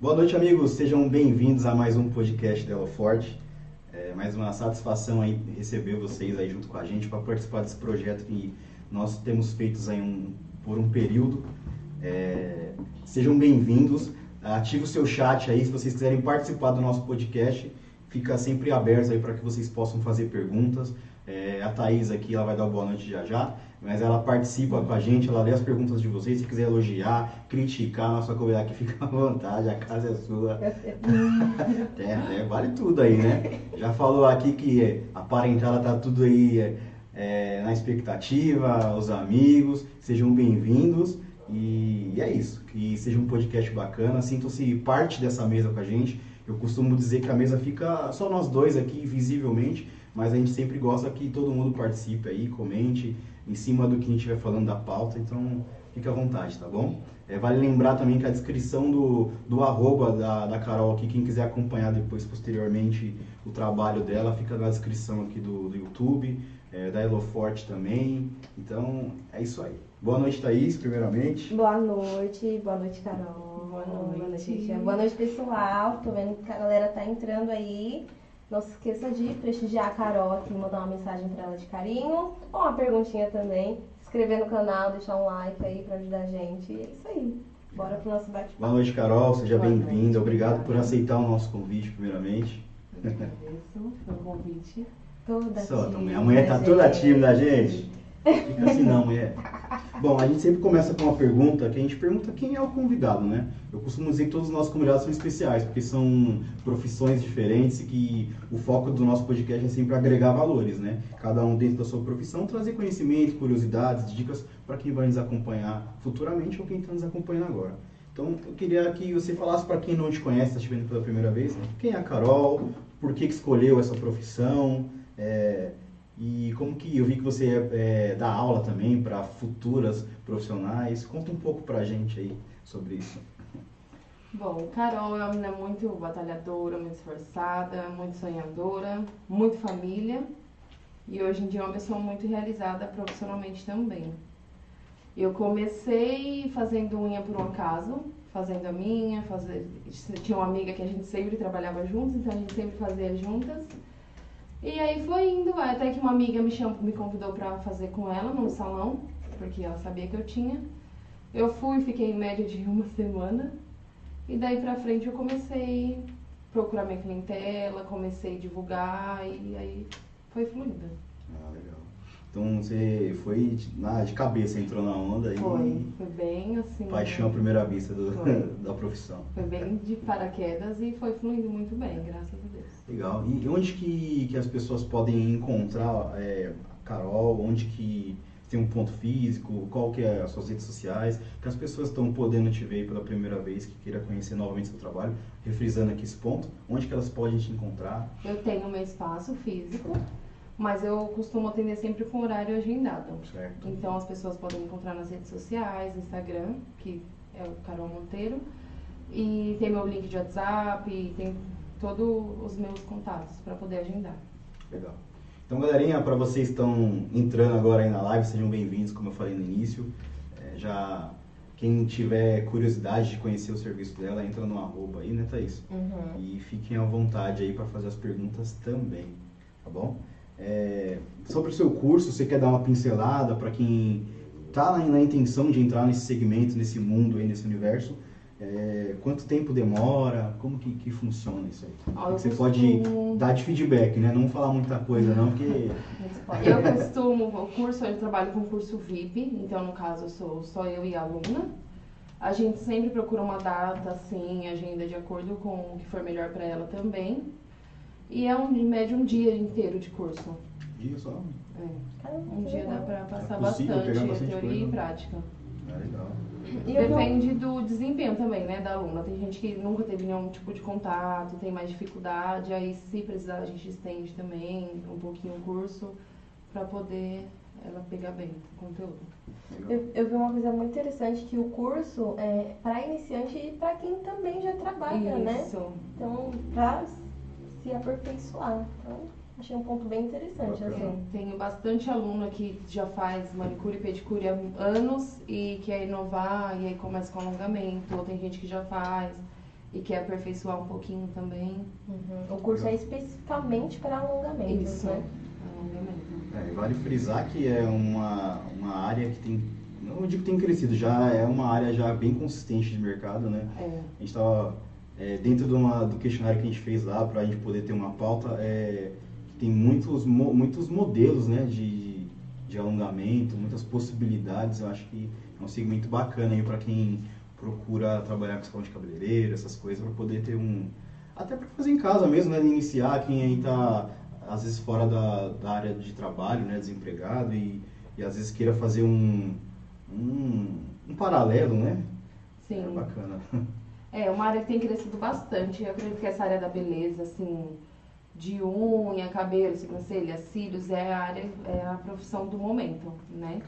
Boa noite, amigos. Sejam bem-vindos a mais um podcast da Forte. É mais uma satisfação aí receber vocês aí junto com a gente para participar desse projeto que nós temos feito aí um, por um período. É, sejam bem-vindos. Ative o seu chat aí se vocês quiserem participar do nosso podcast. Fica sempre aberto aí para que vocês possam fazer perguntas. É, a Thaís aqui, ela vai dar boa noite já já, mas ela participa com a gente, ela lê as perguntas de vocês. Se quiser elogiar, criticar, nossa convidada aqui fica à vontade, a casa é sua. é, é, vale tudo aí, né? Já falou aqui que a parentela tá tudo aí é, é na expectativa, os amigos, sejam bem-vindos. E, e é isso, que seja um podcast bacana, sintam-se parte dessa mesa com a gente. Eu costumo dizer que a mesa fica só nós dois aqui, visivelmente, mas a gente sempre gosta que todo mundo participe aí, comente em cima do que a gente estiver falando da pauta, então fique à vontade, tá bom? É, vale lembrar também que a descrição do, do arroba da, da Carol aqui, quem quiser acompanhar depois, posteriormente, o trabalho dela, fica na descrição aqui do, do YouTube, é, da Eloforte também. Então, é isso aí. Boa noite, Thaís, primeiramente. Boa noite, boa noite, Carol. Boa noite. Boa noite, boa noite pessoal. Tô vendo que a galera tá entrando aí. Não se esqueça de prestigiar a Carol aqui, mandar uma mensagem para ela de carinho, ou uma perguntinha também. Se inscrever no canal, deixar um like aí para ajudar a gente. E é isso aí. Bora pro nosso bate-papo. Boa noite, Carol. Seja bem-vinda. Obrigado por aceitar o nosso convite, primeiramente. Eu agradeço pelo convite. Toda Só, tímida, também. A mulher tá toda tímida, gente. Fica assim não, mulher. Bom, a gente sempre começa com uma pergunta que a gente pergunta quem é o convidado, né? Eu costumo dizer que todos os nossos convidados são especiais, porque são profissões diferentes e que o foco do nosso podcast é sempre agregar valores, né? Cada um dentro da sua profissão, trazer conhecimento, curiosidades, dicas para quem vai nos acompanhar futuramente ou quem está nos acompanhando agora. Então, eu queria que você falasse para quem não te conhece, está te vendo pela primeira vez, quem é a Carol, por que, que escolheu essa profissão, é, e como que eu vi que você é, dá aula também para futuras profissionais. Conta um pouco para a gente aí sobre isso. Bom, Carol é uma menina muito batalhadora, muito esforçada, muito sonhadora, muito família e hoje em dia é uma pessoa muito realizada profissionalmente também. Eu comecei fazendo unha por um acaso, fazendo a minha, fazer... tinha uma amiga que a gente sempre trabalhava juntos, então a gente sempre fazia juntas. E aí foi indo, até que uma amiga me, chamou, me convidou para fazer com ela no salão, porque ela sabia que eu tinha. Eu fui, fiquei em média de uma semana. E daí pra frente eu comecei a procurar minha clientela, comecei a divulgar e aí foi fluindo. Ah, legal. Então você foi na, de cabeça, entrou na onda e. Foi, foi bem assim. Paixão à primeira vista do, da profissão. Foi bem de paraquedas e foi fluindo muito bem, graças a Deus. Legal. E onde que, que as pessoas podem encontrar é, a Carol? Onde que tem um ponto físico? Qual que é as suas redes sociais? Que as pessoas estão podendo te ver pela primeira vez, que queira conhecer novamente seu trabalho, refrisando aqui esse ponto, onde que elas podem te encontrar? Eu tenho meu espaço físico mas eu costumo atender sempre com horário agendado. Certo. Então as pessoas podem me encontrar nas redes sociais, Instagram, que é o Carol Monteiro, e tem meu link de WhatsApp, e tem todos os meus contatos para poder agendar. Legal. Então, galerinha, para vocês que estão entrando agora aí na live, sejam bem-vindos, como eu falei no início. É, já quem tiver curiosidade de conhecer o serviço dela, entra no arroba aí, né, Thaís? Uhum. E fiquem à vontade aí para fazer as perguntas também, tá bom? É, sobre o seu curso, você quer dar uma pincelada para quem está na intenção de entrar nesse segmento, nesse mundo, aí, nesse universo? É, quanto tempo demora? Como que, que funciona isso aí? Ah, você costumo... pode dar de feedback, né? Não falar muita coisa não, porque... Eu costumo, o curso, eu trabalho com curso VIP, então no caso eu sou só eu e a aluna. A gente sempre procura uma data, assim, agenda de acordo com o que for melhor para ela também. E é um, em média um dia inteiro de curso. Dia só? É. Um dia dá pra passar é bastante, bastante, teoria coisa. e prática. É legal. Depende do desempenho também, né, da aluna. Tem gente que nunca teve nenhum tipo de contato, tem mais dificuldade, aí se precisar a gente estende também um pouquinho o curso para poder ela pegar bem o conteúdo. Eu, eu, vi uma coisa muito interessante que o curso é para iniciante e para quem também já trabalha, né? Isso. né? Então, para se aperfeiçoar. Então, achei um ponto bem interessante. Assim. Tenho bastante aluno que já faz manicure e pedicure há anos e quer inovar e aí começa com alongamento, ou tem gente que já faz. e quer aperfeiçoar um pouquinho também. Uhum. O curso é especificamente para alongamentos, Isso, né? alongamento. É, vale frisar que é uma, uma área que tem, não digo que tem crescido, já é uma área já bem consistente de mercado, né? É. A gente estava é, dentro de uma, do questionário que a gente fez lá para a gente poder ter uma pauta, é, tem muitos, mo, muitos modelos né, de, de alongamento, muitas possibilidades. Eu acho que é um segmento bacana aí para quem procura trabalhar com escola de cabeleireiro, essas coisas, para poder ter um. Até para fazer em casa mesmo, né? Iniciar quem aí está, às vezes, fora da, da área de trabalho, né? Desempregado e, e às vezes queira fazer um, um, um paralelo, né? Sim. É bacana. É, uma área que tem crescido bastante. Eu acredito que essa área da beleza, assim, de unha, cabelo, sobrancelha, cílios, é a área, é a profissão do momento, né?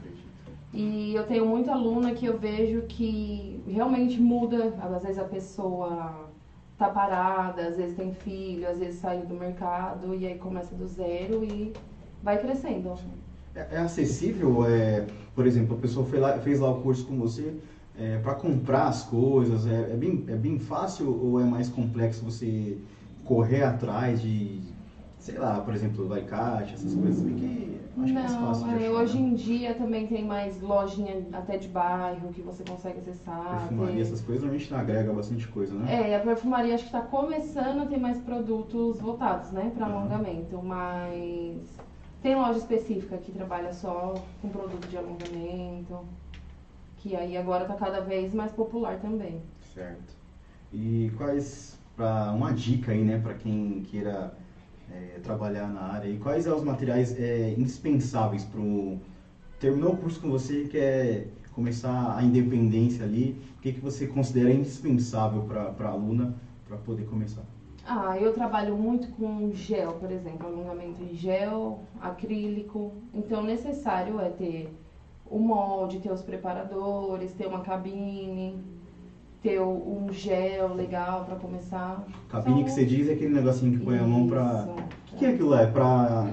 E eu tenho muita aluna que eu vejo que realmente muda, às vezes a pessoa tá parada, às vezes tem filho, às vezes saiu do mercado e aí começa do zero e vai crescendo. É, é acessível, é, por exemplo, a pessoa lá, fez lá o curso com você, é, para comprar as coisas, é, é, bem, é bem fácil ou é mais complexo você correr atrás de, sei lá, por exemplo, vai caixa, essas coisas, bem que acho que é mais fácil de Não, achar, hoje né? em dia também tem mais lojinha até de bairro que você consegue acessar. Perfumaria, tem- essas coisas, normalmente agrega bastante coisa, né? É, e a perfumaria acho que está começando a ter mais produtos voltados, né, para Uhum. alongamento, mas tem loja específica que trabalha só com produto de alongamento, que aí agora está cada vez mais popular também. Certo. E quais, para uma dica aí, né, para quem queira é, trabalhar na área, e quais são os materiais é, indispensáveis para terminou o curso com você, quer começar a independência ali, o que, que você considera indispensável para a aluna para poder começar? Ah, eu trabalho muito com gel, por exemplo, alongamento em gel, acrílico. Então, necessário é ter o molde, ter os preparadores, ter uma cabine, ter um gel legal para começar. Cabine que você diz é aquele negocinho que põe a mão para... O que, que é aquilo lá? É para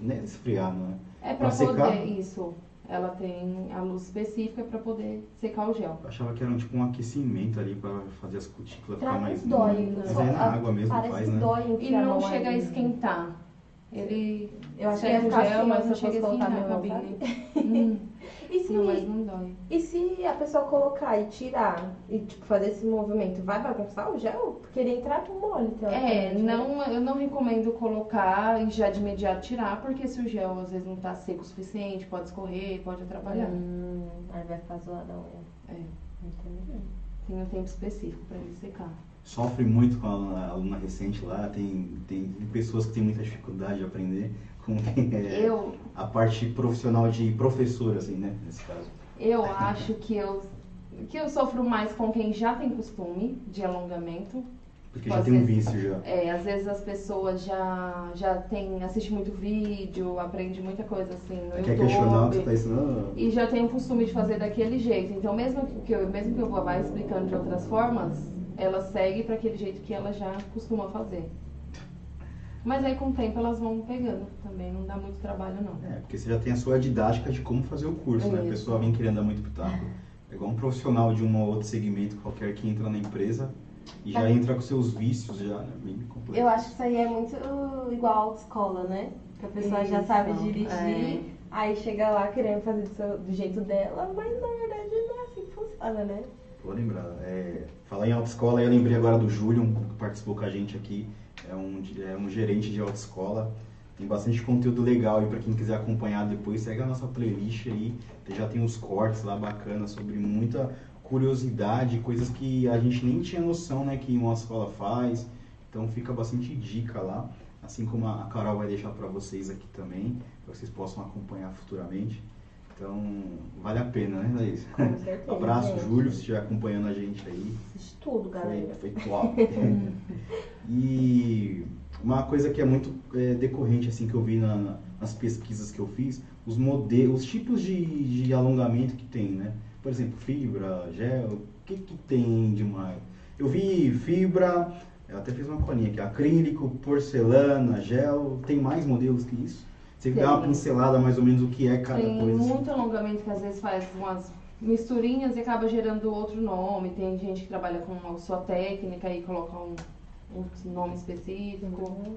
né, esfriar, não é? É para Pra secar? poder, isso. Ela tem a luz específica para poder secar o gel. Eu achava que era um, tipo um aquecimento ali para fazer as cutículas ficar mais... dói. Não. Mas só- é na a- água mesmo Parece faz, né? dói E a não mão chega a esquentar. Ele Eu acho que ia ficar gel, assim, mas se não eu chega a esquentar a mão, cabine. Hum, E se, não, mas não dói. e se a pessoa colocar e tirar e tipo, fazer esse movimento, vai bagunçar o gel? Porque ele entrar pro mole, É, teoricamente, né? não, eu não recomendo colocar e já de imediato tirar, porque se o gel às vezes não tá seco o suficiente, pode escorrer, pode atrapalhar. Hum, aí vai ficar zoada a unha. É, Entendi. tem um tempo específico para ele secar. sofre muito com a aluna, a aluna recente lá, tem, tem pessoas que têm muita dificuldade de aprender, tem é, Eu, a parte profissional de professor, assim, né, nesse caso. eu acho que eu, que eu sofro mais com quem já tem costume de alongamento. Porque já tem um ser. vício já. É, às vezes as pessoas já, já tem, assiste muito vídeo, aprende muita coisa assim no Quer YouTube. questionar o que você tá ensinando? E já tem o costume de fazer daquele jeito. Então, mesmo que eu, mesmo que eu vá explicando de outras formas, ela segue para aquele jeito que ela já costuma fazer. Mas aí, com o tempo, elas vão pegando também. Não dá muito trabalho, não. É, porque você já tem a sua didática de como fazer o curso, né? A Isso. pessoa vem querendo dar muito pitaco. É igual um profissional de um ou outro segmento qualquer que entra na empresa e já É. entra com seus vícios já, né? Bem. Eu acho que isso aí é muito igual a autoescola, né? Que a pessoa já Isso, sabe dirigir, é. aí chega lá querendo fazer do, seu- do jeito dela, mas na verdade não é assim que funciona, né? Vou lembrar. É, falar em autoescola, eu lembrei agora do Júlio, que participou com a gente aqui. É um, é um gerente de autoescola. Tem bastante conteúdo legal aí para quem quiser acompanhar depois. Segue a nossa playlist aí. Já tem uns cortes lá bacanas sobre muita curiosidade, coisas que a gente nem tinha noção né, que uma escola faz. Então fica bastante dica lá. Assim como a Carol vai deixar para vocês aqui também, para vocês possam acompanhar futuramente. Então vale a pena, né, Laís? Com certeza. Abraço, gente. Júlio, se estiver acompanhando a gente aí. Assiste tudo, Foi, galera. foi top. e uma coisa que é muito é, decorrente, assim, que eu vi na- nas pesquisas que eu fiz, os modelos, os tipos de, de alongamento que tem, né? Por exemplo, fibra, gel, o que que tem demais? Eu vi fibra, eu até fiz uma colinha aqui, acrílico, porcelana, gel, tem mais modelos que isso? Você dá uma Tem. pincelada mais ou menos o que é cada Tem coisa? assim? muito alongamento que às vezes faz umas misturinhas e acaba gerando outro nome. Tem gente que trabalha com a sua técnica e coloca um, um nome específico. Uhum.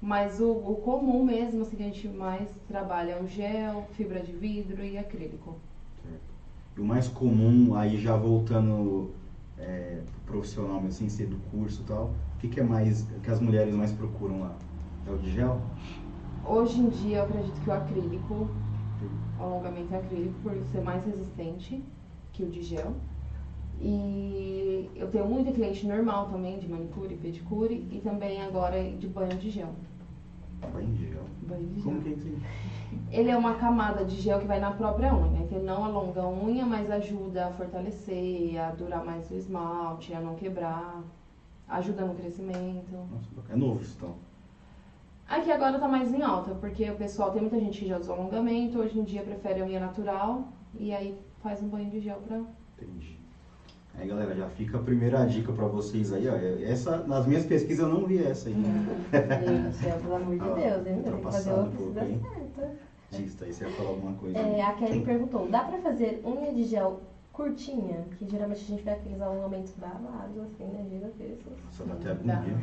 Mas o, o comum mesmo, assim, que a gente mais trabalha é o gel, fibra de vidro e acrílico. E o mais comum, aí já voltando é, pro profissional, mesmo, sem ser do curso e tal, o que, que é mais, que as mulheres mais procuram lá? É o de gel? Hoje em dia eu acredito que o acrílico, o alongamento é acrílico, por ser mais resistente que o de gel. E eu tenho muita cliente normal também, de manicure, pedicure, e também agora de banho de gel. Banho de gel. Banho de Como gel. que é isso? Ele é uma camada de gel que vai na própria unha, que ele não alonga a unha, mas ajuda a fortalecer, a durar mais o esmalte, a não quebrar, ajuda no crescimento. Nossa, é novo isso então. Aqui agora tá mais em alta, porque o pessoal, tem muita gente que já usa alongamento, hoje em dia prefere a unha natural, e aí faz um banho de gel pra... Entendi. Aí galera, já fica a primeira dica pra vocês aí, ó. Essa, nas minhas pesquisas eu não vi essa aí. Gente, pelo amor de Deus, hein? Tem que fazer uma um pesquisa certa. É isso aí, você ia falar alguma coisa. É, a Kelly perguntou, dá pra fazer unha de gel curtinha? Que geralmente a gente vê aqueles alongamentos babados, assim, né? Gigantescos. Só dá até agonia.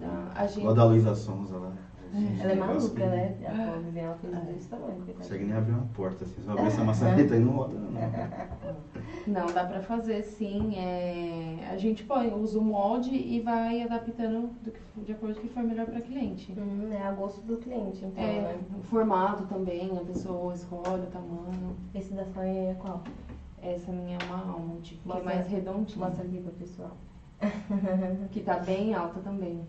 Dá. A gente- Igual a da Luísa Sonza lá. Gente, Ela é maluca, né? A pobre vem ela fez desse tamanho, Não consegue nem abrir uma porta, assim. Só abrir essa maçaneta e não roda, não. Não, dá pra fazer sim. É... A gente põe, usa o molde e vai adaptando do que- de acordo com o que for melhor pra cliente. Hum, é a gosto do cliente, então, É, né? o formato também, a pessoa escolhe o tamanho. Esse da sua é qual? Essa minha é uma almond, que é mais redondinha. Mostra aqui pro pessoal. Que tá bem alta também.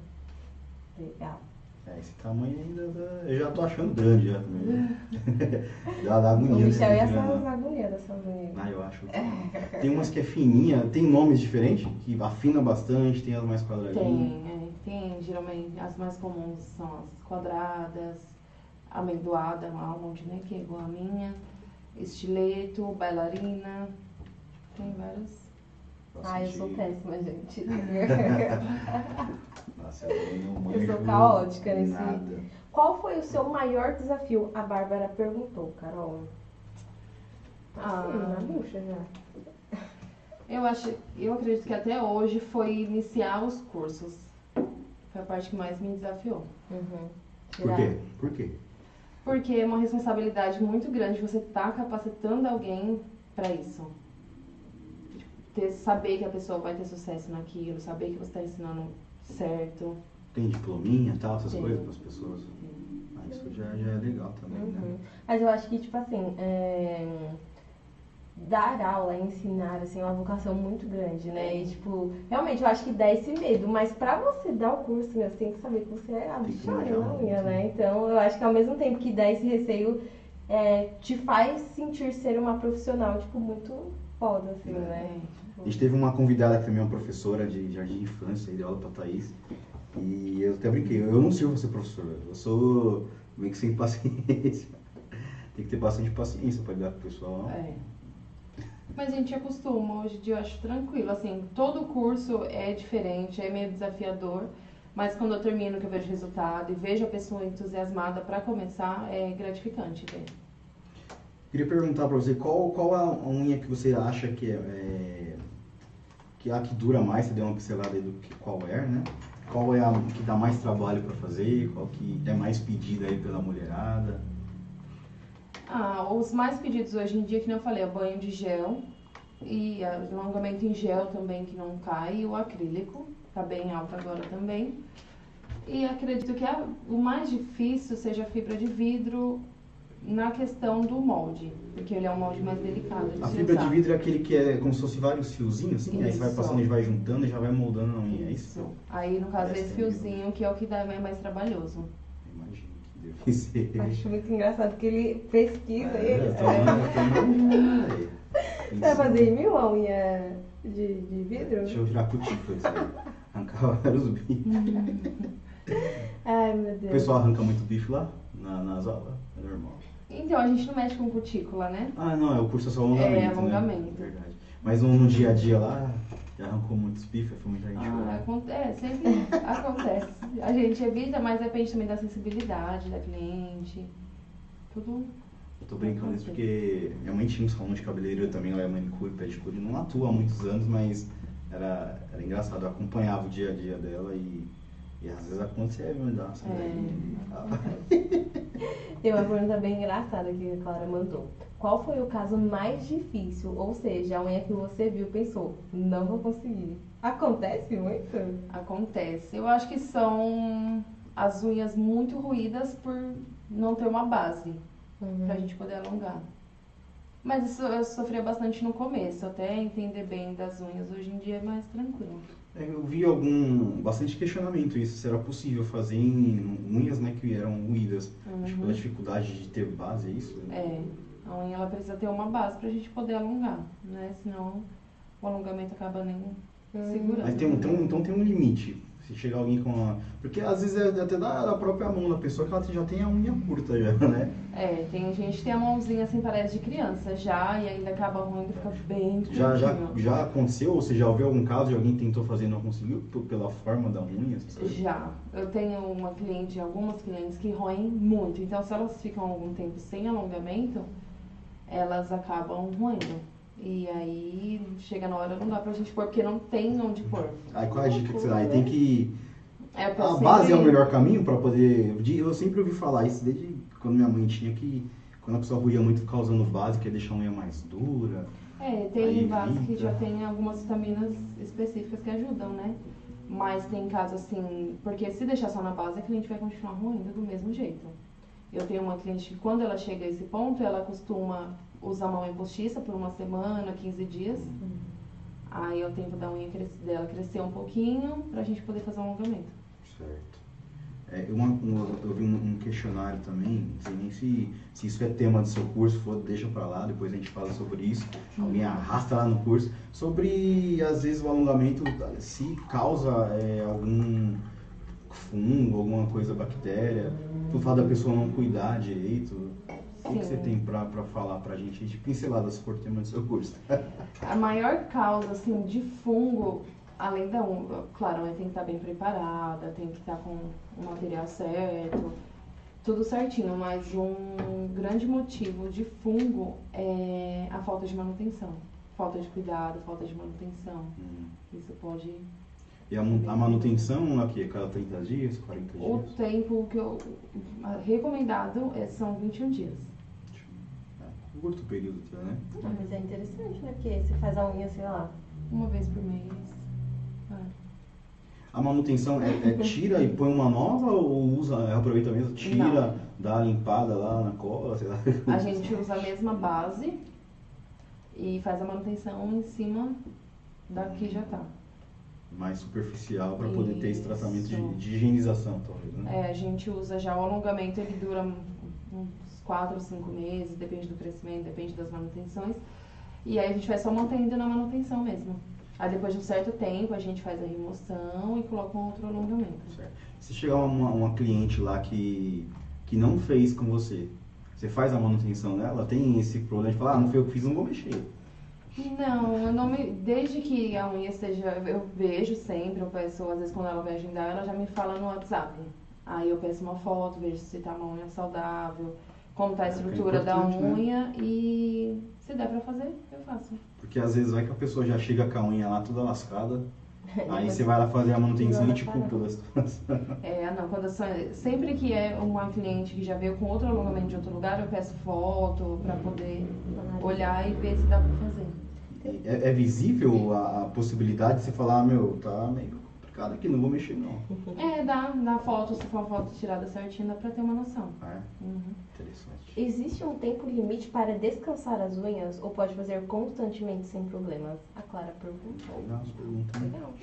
Legal. É, esse tamanho ainda dá... Eu já tô achando grande já também. já dá agonia. O né, Michel ia grande, só né? as agulhas dessa unha. Ah, eu acho. Tem umas que é fininha, tem nomes diferentes, que afina bastante, tem as mais quadradinhas. Tem, é, tem geralmente as mais comuns são as quadradas, amendoada, uma almond, né, que é igual a minha, estileto, bailarina, tem várias. Ah, eu sou péssima, gente. Nossa, eu não Eu sou caótica nesse- Nada. Qual foi o seu maior desafio? A Bárbara perguntou, Carol. Ah. Assim, na bucha já. Eu acho, eu acredito que até hoje foi iniciar os cursos. Foi a parte que mais me desafiou. Uhum. Por quê? Por quê? Porque é uma responsabilidade muito grande você estar capacitando alguém para isso. Ter, saber que a pessoa vai ter sucesso naquilo, saber que você está ensinando certo. Tem diplominha e tal, essas Tem. coisas para as pessoas? Ah, isso já, já é legal também, Uhum. né? Mas eu acho que, tipo assim, é, dar aula, ensinar, assim, é uma vocação muito grande, né? E, tipo, realmente eu acho que dá esse medo, mas pra você dar o curso, meu, você tem que saber que você é a Tem que bicharada manjar na muito, unha, né? né? Então, eu acho que ao mesmo tempo que dá esse receio, é, te faz sentir ser uma profissional, tipo, muito foda, assim, né? A gente teve uma convidada que também é uma professora de jardim de infância, e deu aula pra Thaís. E eu até brinquei, eu não sirvo pra ser professor, eu sou meio que sem paciência. Tem que ter bastante paciência pra lidar com o pessoal. É. Mas a gente acostuma, hoje em dia eu acho tranquilo. Assim, todo curso é diferente, é meio desafiador. Mas quando eu termino, que eu vejo resultado e vejo a pessoa entusiasmada para começar, é gratificante ver. Queria perguntar pra você, qual, qual a unha que você acha que é, é que é a que dura mais, você deu uma pincelada aí do que qual é, né? Qual é a que dá mais trabalho pra fazer, qual que é mais pedida aí pela mulherada? Ah, os mais pedidos hoje em dia, que eu falei, é banho de gel e alongamento em gel também, que não cai, e o acrílico, tá bem alto agora também. E acredito que a- o mais difícil seja a fibra de vidro na questão do molde, porque ele é um molde mais delicado de A fibra de usar. vidro é aquele que é como se fosse vários fiozinhos, assim, aí você vai Isso. passando e vai juntando e já vai moldando a unha, é isso? Isso. Aí, no caso, Parece esse fiozinho que é o que dá é mais trabalhoso. Imagino que deve ser. Acho muito engraçado que ele pesquisa É, ele. Você vai fazer em mil a unha de, de vidro? Deixa eu tirar a cutícula disso aí. Arrancar vários bifes. Ai, meu O Deus. pessoal arranca muito bife lá, na, nas aulas, é normal. Então, a gente não mexe com cutícula, né? Ah, não, é o curso é só alongamento, É, alongamento. né? Verdade. Mas no, no dia a dia lá, já arrancou muitos bifes, foi muita gente Ah. Acontece, sempre acontece. A gente evita, mas depende também da sensibilidade da cliente. Tudo Eu tô brincando isso porque minha mãe tinha um salão de cabeleireiro também, ela é manicure, pedicure, não atua há muitos anos, mas era, era engraçado, eu acompanhava o dia a dia dela e, e às vezes acontecia me dar essa é, Tem uma pergunta bem engraçada que a Clara mandou. Qual foi o caso mais difícil? Ou seja, a unha que você viu pensou, não vou conseguir. Acontece muito? Acontece. Eu acho que são as unhas muito ruídas por não ter uma base uhum. pra gente poder alongar. Mas isso eu sofria bastante no começo, até entender bem das unhas. Hoje em dia é mais tranquilo. É, eu vi algum bastante questionamento isso, será possível fazer em unhas né, que eram ruídas. Uhum. Acho que pela dificuldade de ter base, é isso? É, a unha ela precisa ter uma base pra gente poder alongar, né? Senão o alongamento acaba nem. Segurando. Mas tem um, então, então tem um limite se chegar alguém com a. Porque às vezes é até da, da própria mão da pessoa que ela já tem a unha curta já, né? É, tem gente que tem a mãozinha assim, parece de criança já, e ainda acaba ruim e fica bem já, já, já aconteceu? Ou você já ouviu algum caso de alguém tentou fazer e não conseguiu pela forma da unha? Já. Eu tenho uma cliente, algumas clientes que roem muito. Então se elas ficam algum tempo sem alongamento, elas acabam roendo. E aí chega na hora não dá pra gente pôr, porque não tem onde pôr. Aí qual é a dica que você dá? Aí tem que. É, a sempre... base é o melhor caminho para poder. Eu sempre ouvi falar isso desde quando minha mãe tinha que. Quando a pessoa ruía muito ficar usando base, que é deixar a unha mais dura. É, tem base que já tem algumas vitaminas específicas que ajudam, né? Mas tem casos assim, porque se deixar só na base, a cliente vai continuar ruindo do mesmo jeito. Eu tenho uma cliente que quando ela chega a esse ponto, ela costuma usar uma unha postiça por uma semana, 15 dias. Uhum. Aí eu tempo da unha dela crescer um pouquinho pra gente poder fazer um alongamento. Certo. É, uma, uma, eu vi um, um, questionário também, não sei nem se, se isso é tema do seu curso, for, deixa pra lá, depois a gente fala sobre isso. Uhum. Alguém arrasta lá no curso. Sobre, às vezes, o alongamento, se causa é, algum fungo, alguma coisa, bactéria, por fato da pessoa não cuidar direito. O que você tem para falar para a gente de pinceladas por tema do seu curso? a maior causa assim, de fungo, além da unha, claro, tem que estar bem preparada, tem que estar com o material certo, tudo certinho, mas um grande motivo de fungo é a falta de manutenção. Falta de cuidado, falta de manutenção. Hum. Isso pode e a, a manutenção aqui, cada 30 dias, 40 dias? O tempo que eu recomendado é, são 21 dias curto período até, né? Ah, mas é interessante, né? Porque você faz a unha, sei lá, uma vez por mês. É. A manutenção é, é, tira e põe uma nova ou usa, aproveita mesmo, tira, Não. dá a limpada lá na cola, sei lá. A gente usa a mesma base e faz a manutenção em cima da que já tá. Mais superficial para poder ter esse tratamento de, de, higienização, talvez, né? É, a gente usa já o alongamento, ele dura uns quatro ou cinco meses, depende do crescimento, depende das manutenções. E aí a gente vai só mantendo na manutenção mesmo. Aí depois de um certo tempo a gente faz a remoção e coloca um outro alongamento. Certo. Se chegar uma, uma cliente lá que, que não fez com você, você faz a manutenção dela, tem esse problema de falar, ah, não foi eu que fiz, não vou mexer. Não, eu não me, desde que a unha esteja, eu vejo sempre, eu peço, às vezes quando ela vai agendar, ela já me fala no WhatsApp. Aí eu peço uma foto, vejo se tá uma unha saudável, como tá a é, é estrutura é da né? unha né? e se der pra fazer, eu faço. Porque às vezes vai que a pessoa já chega com a unha lá toda lascada, aí você vai lá fazer a manutenção e te culpa da situação. É, não, quando sou, sempre que é uma cliente que já veio com outro alongamento de outro lugar, eu peço foto pra poder olhar e ver se dá pra fazer. É, é visível a, a, possibilidade de você falar, ah, meu, tá meio complicado aqui, não vou mexer não. É, dá, na foto, se for uma foto tirada certinha, dá pra ter uma noção. É? Uhum. Interessante. Existe um tempo limite para descansar as unhas ou pode fazer constantemente sem problemas? A Clara perguntou. Legal, pergunta. Legal.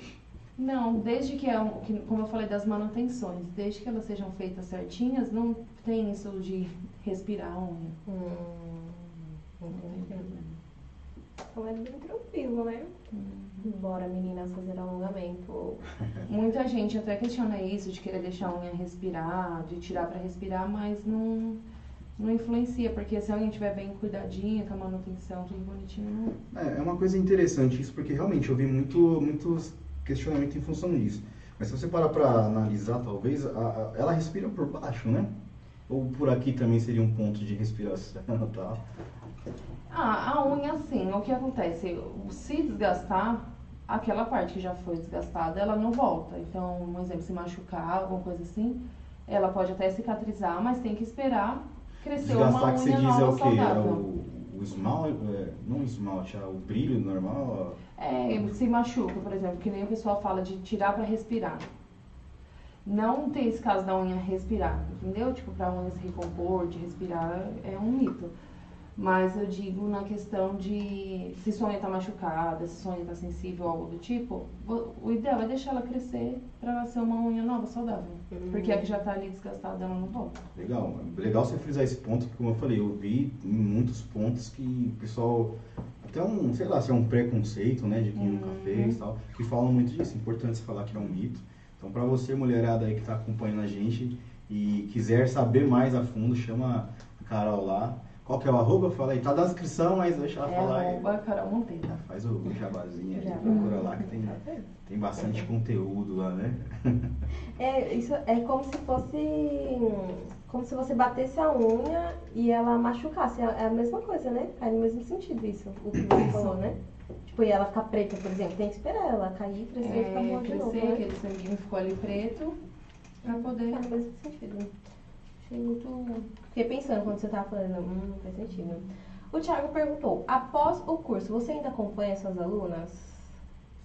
Não, desde que, é, que, como eu falei das manutenções, desde que elas sejam feitas certinhas, não tem isso de respirar a unha. Hum, não tem problema. Então é bem tranquilo, né? Uhum. Bora meninas fazer alongamento. Muita gente até questiona isso, de querer deixar a unha respirar, de tirar para respirar, mas não, não influencia, porque se a unha estiver bem cuidadinha, com a manutenção, tudo bonitinho. Não... É, é uma coisa interessante isso, porque realmente eu vi muito, muitos questionamentos em função disso. Mas se você parar para analisar, talvez, a, a, ela respira por baixo, né? Ou por aqui também seria um ponto de respiração tal? Ah, a unha sim, o que acontece? Se desgastar, aquela parte que já foi desgastada, ela não volta. Então, um exemplo, se machucar, alguma coisa assim, ela pode até cicatrizar, mas tem que esperar crescer Desgastar uma que você unha diz é nova o quê? É saudável. o, o esmalte, é, não o esmalte, é o brilho normal? É, se machuca, por exemplo, que nem o pessoal fala de tirar pra respirar. Não tem esse caso da unha respirar, entendeu? Tipo, pra unha se recompor, de respirar, é um mito. Mas eu digo na questão de se sua unha tá machucada, se sua unha tá sensível ou algo do tipo, o ideal é deixar ela crescer pra ela ser uma unha nova, saudável. Porque a que já tá ali desgastada, ela não volta. Legal, legal você frisar esse ponto, porque como eu falei, eu vi em muitos pontos que o pessoal, até um, sei lá, se é um preconceito, né, de quem nunca Uhum. fez e tal, que falam muito disso. Importante você falar que é um mito. Então, pra você, mulherada aí que tá acompanhando a gente e quiser saber mais a fundo, chama a Carol lá. Qual que é o arroba? Fala aí, tá na descrição, mas deixa ela É falar aí. arroba Carol Monteiro. Faz o jabazinho aí, procura lá que tem, tem bastante conteúdo lá, né? É, isso é como se fosse. Como se você batesse a unha e ela machucasse. É a mesma coisa, né? É no mesmo sentido isso, o que você falou, né? Tipo, e ela ficar preta, por exemplo, tem que esperar ela cair, crescer e ficar É, boa de novo. crescer, Né? aquele sanguinho ficou ali preto, pra poder... É no mesmo sentido. Achei muito. Fiquei pensando quando você tava falando, hum, faz sentido. O Thiago perguntou: após o curso, você ainda acompanha suas alunas?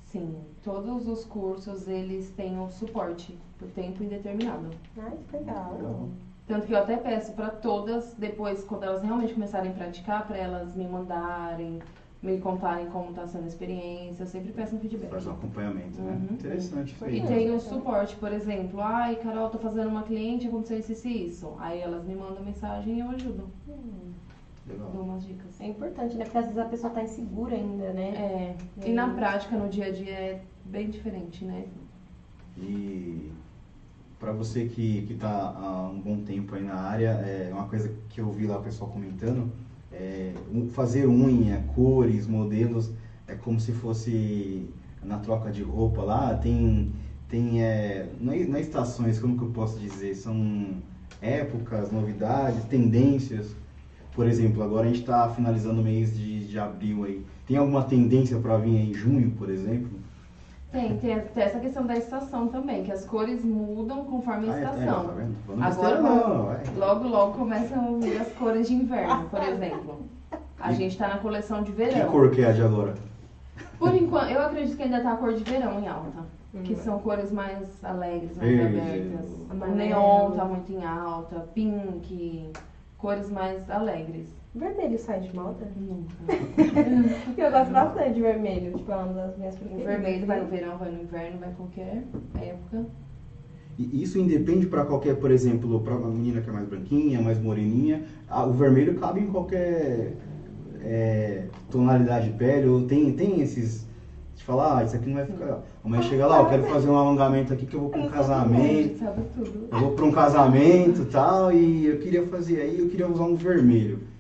Sim, todos os cursos eles têm um suporte por tempo indeterminado. Ai, que legal. Legal. Tanto que eu até peço para todas, depois, quando elas realmente começarem a praticar, para elas me mandarem, me contarem como está sendo a experiência. Eu sempre peço um feedback. Faz um acompanhamento, né? Uhum. Interessante isso E aí. tem o suporte, por exemplo, ai Carol, tô fazendo uma cliente, aconteceu isso, isso e isso. Aí elas me mandam mensagem e eu ajudo, Hum, Legal. dou umas dicas. É importante, né? Porque às vezes a pessoa tá insegura ainda, né? É, e na prática, no dia a dia, é bem diferente, né? E para você que que está há um bom tempo aí na área, é uma coisa que eu vi lá o pessoal comentando, é, fazer unha, cores, modelos, é como se fosse na troca de roupa lá, tem tem é, não, é, é estações, como que eu posso dizer, são épocas, novidades, tendências. Por exemplo, agora a gente está finalizando o mês de, de abril aí. Tem alguma tendência para vir em junho, por exemplo? Tem, tem essa questão da estação também, que as cores mudam conforme a Ah, é, estação. tá Agora, besteira não, é. Logo, logo começam a vir as cores de inverno, por exemplo. A E- gente tá na coleção de Que verão. cor que é a de agora? Por enquanto, eu acredito que ainda tá a cor de verão em alta. Que Uhum. são cores mais alegres, mais Verde, abertas. o- neon tá muito em alta, pink, cores mais alegres. Vermelho sai de moda? Nunca. Eu gosto bastante de vermelho, tipo, é uma das minhas O preferidas. vermelho vai no verão, vai no inverno, vai em qualquer época. E isso independe para qualquer, por exemplo, para uma menina que é mais branquinha, mais moreninha, ah, o vermelho cabe em qualquer é, tonalidade de pele, ou tem, tem esses. De falar, ah, isso aqui não vai ficar. A mãe chega lá, eu quero fazer um alongamento aqui que eu vou para um A casamento, eu vou para um casamento e tal, e eu queria fazer aí, eu queria usar um vermelho.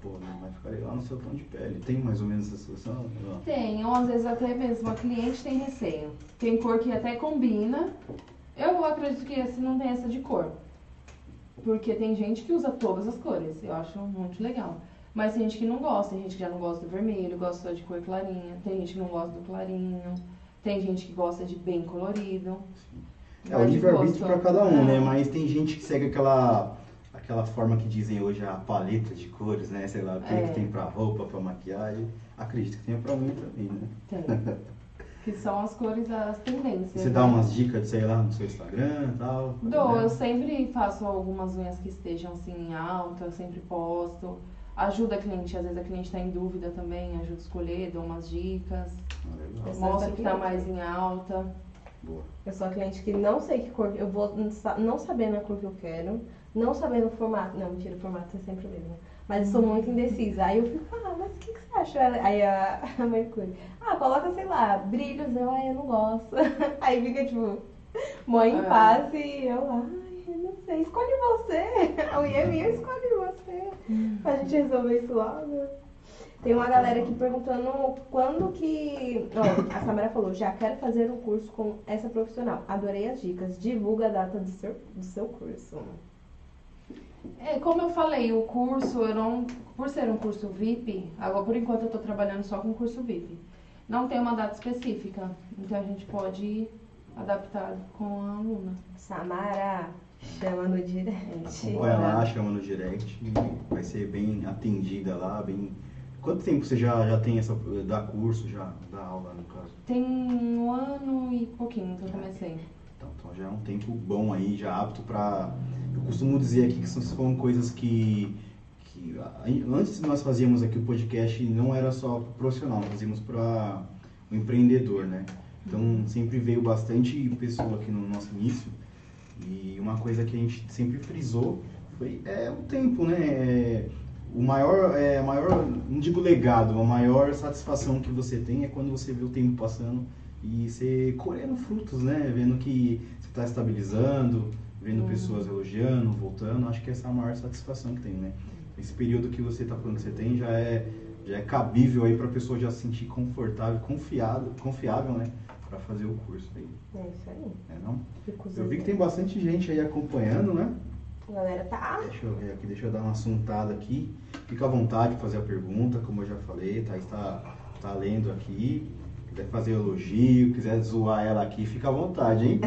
Pô, não vai ficar legal no seu tom de pele. Tem mais ou menos essa? Não. Tem, ou às vezes até mesmo a cliente tem receio. Tem cor que até combina. Eu acredito que esse não tem essa de cor. Porque tem gente que usa todas as cores. Eu acho muito legal. Mas tem gente que não gosta. Tem gente que já não gosta do vermelho, gosta de cor clarinha. Tem gente que não gosta do clarinho. Tem gente que gosta de bem colorido. É o livre-arbítrio para cada um, né? É. Mas tem gente que segue aquela aquela forma que dizem hoje a paleta de cores, né? Sei lá, o que, É. que tem pra roupa, pra maquiagem. Acredito que tenha pra unha também, né? Tem. que são as cores, as tendências. Você dá né? umas dicas, sei lá, no seu Instagram e tal. Dou, né? eu sempre faço algumas unhas que estejam assim em alta, eu sempre posto. Ajuda a cliente, às vezes a cliente está em dúvida também, ajuda a escolher, dou umas dicas. Ah, Mostro o que tá cliente. mais em alta. Boa. Eu sou a cliente que não sei que cor, eu vou não sabendo a cor que eu quero, não sabendo o formato. Não, mentira, o formato é sempre o mesmo. Mas eu sou muito indecisa. Aí eu fico, ah, mas o que, que você acha? Aí a, a Mercúrio, ah, coloca, sei lá, brilhos. Eu, ai, eu não gosto. Aí fica tipo, mãe em É. paz e eu, ai, eu não sei, escolhe você. A é minha, escolhe você. Pra gente resolver isso logo. Tem uma galera aqui perguntando quando que. Ó, a Samara falou, já quero fazer um curso com essa profissional. Adorei as dicas. Divulga a data do seu, do seu curso. É, como eu falei, o curso, eu não, por ser um curso VIP, agora por enquanto eu estou trabalhando só com curso VIP. Não tem uma data específica, então a gente pode adaptar com a aluna. Samara, chama no direct. Acompanha lá, chama no direct, vai ser bem atendida lá, bem. Quanto tempo você já, já tem essa. dá curso, já dá aula no caso? Tem um ano e pouquinho que eu comecei. Então, então já é um tempo bom aí, já apto para. Eu costumo dizer aqui que são, são coisas que, que. Antes nós fazíamos aqui o podcast não era só pro profissional, nós fazíamos para o empreendedor, né? Então sempre veio bastante pessoa aqui no nosso início. E uma coisa que a gente sempre frisou foi é, o tempo, né? É, o maior, é, maior, não digo legado, a maior satisfação que você tem é quando você vê o tempo passando e você colhendo frutos, né? Vendo que você está estabilizando, vendo uhum. pessoas elogiando, voltando. Acho que essa é a maior satisfação que tem, né? Esse período que você está falando que você tem já é, já é cabível aí para a pessoa já se sentir confortável, confiado, confiável, né? Para fazer o curso aí. É isso aí. É, não? Eu vi que tem bastante gente aí acompanhando, né? A galera tá. Deixa eu ver aqui, deixa eu dar uma assuntada aqui. Fica à vontade de fazer a pergunta, como eu já falei, Thaís está tá lendo aqui quiser fazer elogio, quiser zoar ela aqui, fica à vontade, hein?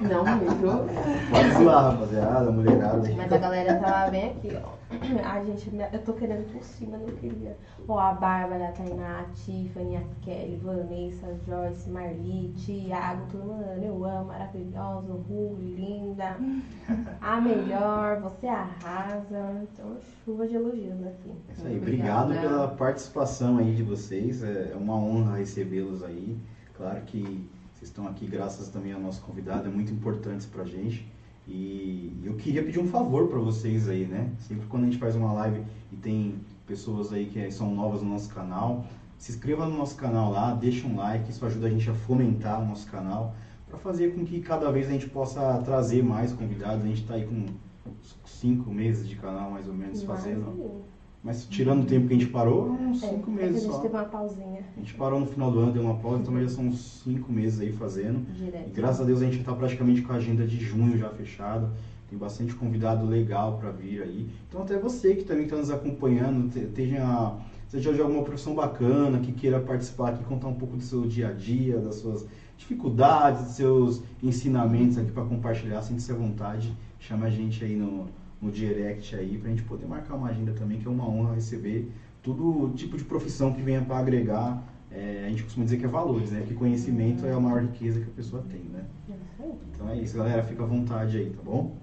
Não muito. Pode zoar, rapaziada, mulherada. Mas a galera tava bem aqui, ó. A gente, eu tô querendo por cima, não queria. Ó, a Bárbara, a Tainá, a Tiffany, a Kelly, Vanessa, Joyce, Marli, Thiago, todo mundo, eu amo, maravilhosa, Ru, linda, a melhor, você arrasa. Então, chuva de elogios aqui. É isso aí, obrigado pela participação aí de vocês. É uma honra recebê-los aí. Claro que vocês estão aqui graças também ao nosso convidado, é muito importante pra gente. E eu queria pedir um favor para vocês aí, né? Sempre quando a gente faz uma live e tem pessoas aí que são novas no nosso canal, se inscreva no nosso canal lá, deixa um like, isso ajuda a gente a fomentar o nosso canal, para fazer com que cada vez a gente possa trazer mais convidados. A gente está aí com cinco meses de canal mais ou menos fazendo. Mas tirando o tempo que a gente parou, uns 5 é, meses é a gente só. teve uma pausinha. A gente parou no final do ano, deu uma pausa, então já são uns 5 meses aí fazendo. Direto. E graças a Deus a gente está praticamente com a agenda de junho já fechada. Tem bastante convidado legal para vir aí. Então até você que também está nos acompanhando, tenha, seja de alguma profissão bacana, que queira participar aqui, contar um pouco do seu dia a dia, das suas dificuldades, dos seus ensinamentos aqui para compartilhar, sinta-se à vontade. Chama a gente aí no, no direct aí pra gente poder marcar uma agenda também, que é uma honra receber todo tipo de profissão que venha para agregar. É, a gente costuma dizer que é valores, né? Porque conhecimento é a maior riqueza que a pessoa tem, né? Então é isso, galera. Fica à vontade aí, tá bom?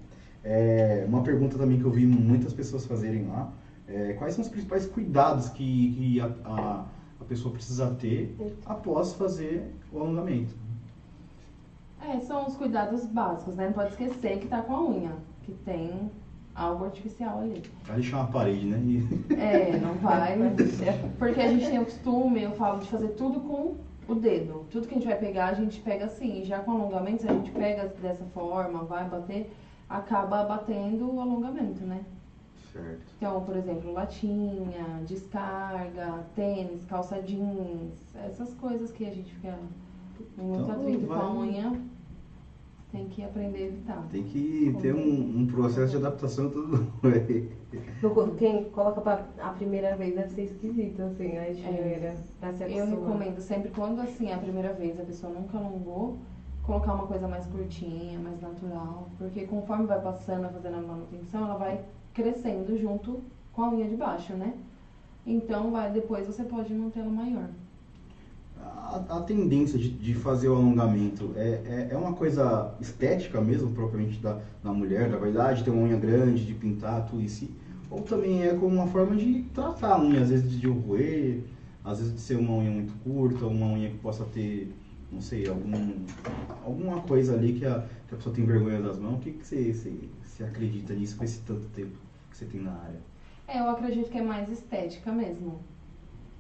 É, uma pergunta também que eu vi muitas pessoas fazerem lá. É, quais são os principais cuidados que, que a, a, a, pessoa precisa ter após fazer o alongamento? É, são os cuidados básicos, né? Não pode esquecer que tá com a unha, que tem algo artificial ali. Vai deixar uma parede, né? É, não vai. porque a gente tem o costume, eu falo, de fazer tudo com o dedo. Tudo que a gente vai pegar, a gente pega assim. E já com alongamento, se a gente pega dessa forma, vai bater, acaba batendo o alongamento, né? Certo. Então, por exemplo, latinha, descarga, tênis, calça jeans, essas coisas que a gente fica muito então, atrito vai... com a unha tem que aprender a evitar. Tem que ter um, um processo de adaptação todo Quem coloca pra a primeira vez deve ser esquisito, assim, a primeira, é. pra se Eu recomendo sempre quando, assim, a primeira vez a pessoa nunca alongou, colocar uma coisa mais curtinha, mais natural. Porque conforme vai passando, fazendo a manutenção, ela vai crescendo junto com a unha de baixo, né? Então, vai, depois você pode manter ela maior a, tendência de, de, fazer o alongamento é, é, é, uma coisa estética mesmo, propriamente da, da mulher, da verdade, ter uma unha grande, de pintar, tudo isso? Ou também é como uma forma de tratar a unha, às vezes de roer, às vezes de ser uma unha muito curta, uma unha que possa ter, não sei, algum, alguma coisa ali que a, que a pessoa tem vergonha das mãos. O que, que você, você, você acredita nisso com esse tanto tempo que você tem na área? É, eu acredito que é mais estética mesmo.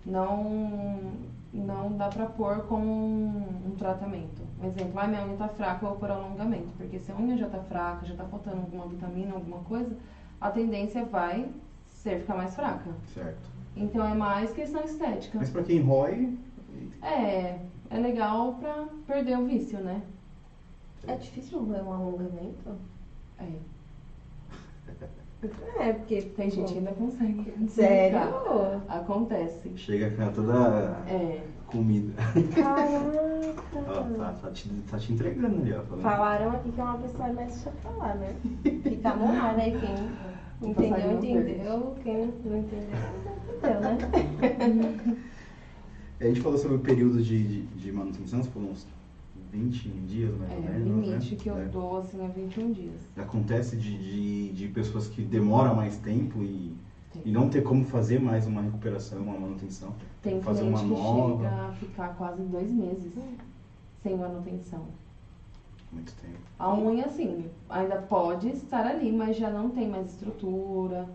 Não não dá pra pôr com um, um tratamento. Um exemplo, ah, minha unha tá fraca, eu vou pôr alongamento. Porque se a unha já tá fraca, já tá faltando alguma vitamina, alguma coisa, a tendência vai ser ficar mais fraca. Certo. Então é mais questão estética. Mas pra quem rói... É, é legal pra perder o vício, né? É difícil ver um alongamento? É. É, porque Tem gente que ainda consegue. Sério? Acontece. Chega a ficar toda É. comida. Ó, Caraca. tá, tá, te, tá te entregando ali, ó. falando. Falaram aqui que é uma pessoa mais deixa lá, né? Fica no ar, né? Quem entendeu, entendeu. Quem não entendeu, entendeu, né? A gente falou sobre o período de, de, de manutenção, você falou uns 20 dias mais É, ou o menos. limite né? que eu É. dou assim é 21 dias. Acontece de, de, de pessoas que demoram mais tempo e, Tem. e não ter como fazer mais uma recuperação, uma manutenção. Tem fazer cliente uma que nova. chega a ficar quase dois meses sem manutenção. Muito tempo. A unha, assim, ainda pode estar ali, mas já não tem mais estrutura.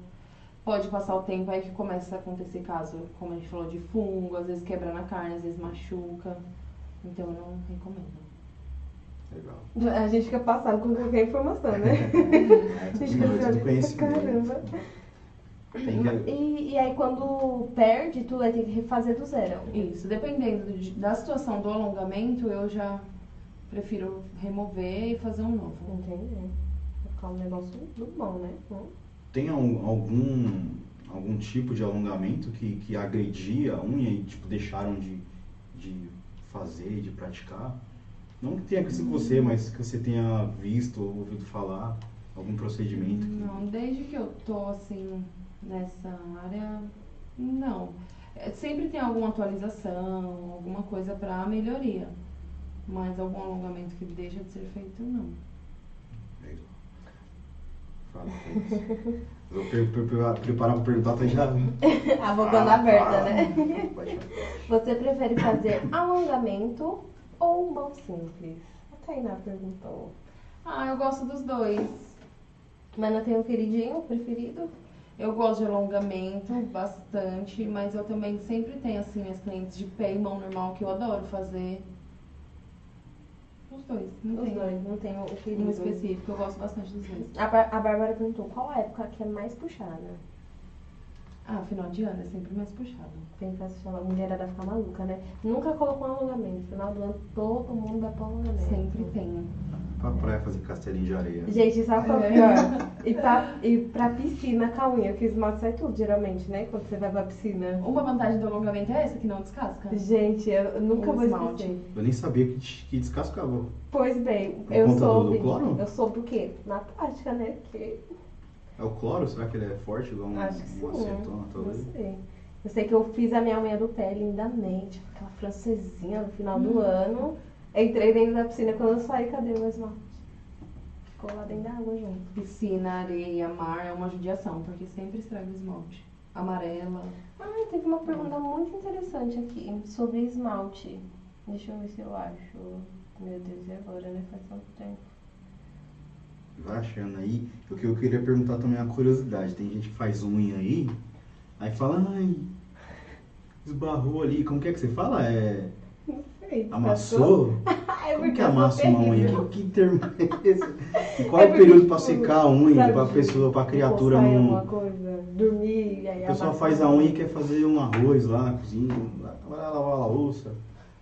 Pode passar o tempo aí que começa a acontecer caso, como a gente falou, de fungo, às vezes quebra na carne, às vezes machuca. Então eu não recomendo. Legal. A gente fica passado com qualquer informação, né? É, A gente fica noite do assim, conhecimento. caramba. Que- E, e aí quando perde, tu vai ter que refazer do zero. Isso, dependendo de- da situação do alongamento, eu já prefiro remover e fazer um novo. Entendi. Vai ficar um negócio do bom, né? Tem al- algum, algum tipo de alongamento que, que agredia a unha e tipo, deixaram de, de fazer, de praticar? Não que tenha acontecido com você, mas que você tenha visto ou ouvido falar, algum procedimento. que- Não, desde que eu tô assim nessa área, não. É, Sempre tem alguma atualização, alguma coisa pra melhoria. Mas algum alongamento que deixa de ser feito, não. Legal. Fala, Thaís. Eu vou pre- pre- pre- preparar para perguntar, tá já. A bocona Ah, aberta, fala. né? Falar. Você prefere fazer alongamento ou mão simples? A Tainá perguntou. Ah, eu gosto dos dois. Mas não tem um queridinho preferido? Eu gosto de alongamento bastante, mas eu também sempre tenho assim minhas clientes de pé e mão normal que eu adoro fazer. Os dois, não Os tem dois, não tem o querido. um específico, eu gosto bastante dos dois. A, Bar- a Bárbara perguntou qual a época que é mais puxada? Ah, final de ano é sempre mais puxado. Tem que assistir a mulherada ficar maluca, né? Nunca colocou um alongamento. Final do ano todo mundo vai pro alongamento. Sempre tem. Pra praia fazer castelinho de areia. Gente, sabe qual é o É. pior? E pra, e pra piscina com a unha, que o esmalte sai tudo, geralmente, né? Quando você vai pra piscina. Uma vantagem do alongamento é essa, que não descasca. Gente, eu nunca O vou esmalte. esquecer. Eu nem sabia que, que descascava. Pois bem, Por eu conta do- soube. do cloro? Eu soube o quê? Na prática, né? Porque É o cloro? Será que ele é forte igual um, acho que uma sim. acetona, Não talvez? sei. Eu sei que eu fiz a minha unha do pé lindamente, aquela francesinha no final do ano. Entrei dentro da piscina quando eu saí, cadê o esmalte? Ficou lá dentro da água junto. Piscina, areia, mar é uma judiação, porque sempre estraga o esmalte. Amarela. Ah, teve uma pergunta muito interessante aqui sobre esmalte. Deixa eu ver se eu acho. Meu Deus, e agora, né? Faz tanto tempo. Vai achando aí. O que eu queria perguntar também é uma curiosidade. Tem gente que faz unha aí, aí fala, ai, esbarrou ali. Como que é que você fala? É. Não sei. Amassou? É Como que amassa uma unha? Que, que termo é esse? E qual É é o período pra tipo, secar a unha, pra pessoa, pra criatura não. coisa, dormir aí A pessoa faz a unha e quer fazer um arroz lá na cozinha, vai lá lavar a louça.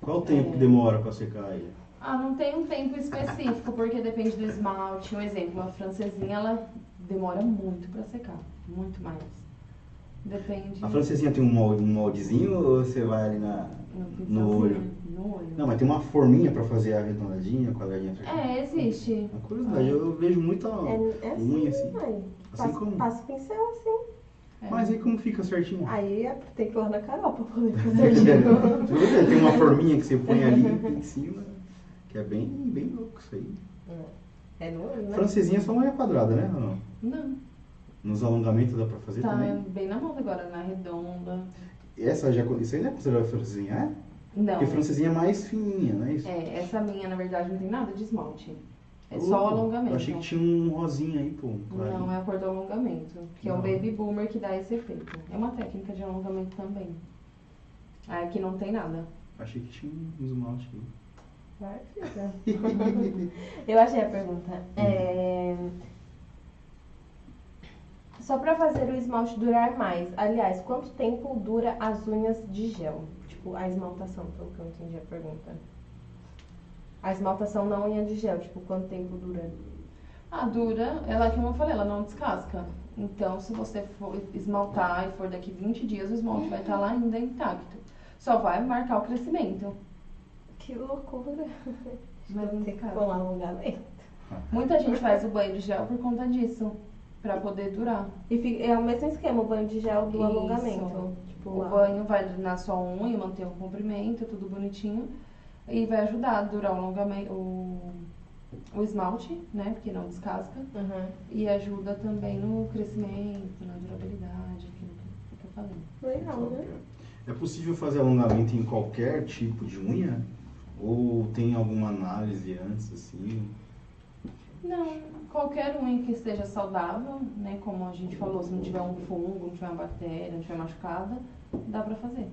Qual o tempo É. que demora pra secar aí? Ah, não tem um tempo específico, porque depende do esmalte. Um exemplo, a francesinha, ela demora muito pra secar. Muito mais. Depende. A francesinha tem um molde- um moldezinho ou você vai ali na, No, no olho? No olho. Não, mas tem uma forminha pra fazer a arredondadinha, a quadradinha. É, existe. Uma curiosidade, eu vejo muita É, é assim, unha assim. mãe. Assim Passa, como? passa o pincel assim. É. Mas aí como fica certinho? Aí é- tem que ir lá na Carol pra poder ficar certinho. Tem uma forminha que você põe ali em cima, que é bem, bem louco isso aí. é no olho, né? Francesinha é só unha quadrada, né? não? Não. Nos alongamentos dá pra fazer Tá também? bem na moda agora, na redonda. Essa já, isso aí não é considerado francesinha, é? Não. Porque francesinha é mais fininha, não é isso? É, essa minha, na verdade, não tem nada de esmalte. É só o alongamento. Eu achei que tinha um rosinha aí, pô. clarinho. Não, é a cor do alongamento. Que é o Não. baby boomer que dá esse efeito. É uma técnica de alongamento também. Aí aqui não tem nada. Achei que tinha um esmalte aí. Eu achei a pergunta. É... Só pra fazer o esmalte durar mais. Aliás, quanto tempo dura as unhas de gel? Tipo, a esmaltação, pelo que eu entendi a pergunta. A esmaltação na unha de gel, tipo, quanto tempo dura? A dura, ela, como eu falei, ela não descasca. Então, se você for esmaltar e for daqui 20 dias, o esmalte vai estar lá ainda intacto. Só vai marcar o crescimento. Que loucura. Mas não Tem que alongamento. Muita gente faz o banho de gel por conta disso. Pra poder durar. E fica- é o mesmo esquema, o banho de gel do Isso. alongamento. Tipo, O lá. banho vai na sua unha, manter o comprimento, tudo bonitinho. E vai ajudar a durar o alongamento, o, o esmalte, né? Porque não descasca. Uhum. E ajuda também no crescimento, na durabilidade, aquilo que, que eu falei. Legal, né? É possível fazer alongamento em qualquer tipo de unha? Ou tem alguma análise antes, assim? Não, qualquer unha que esteja saudável, né? Como a gente falou, se não tiver um fungo, não tiver uma bactéria, não tiver machucada, dá pra fazer.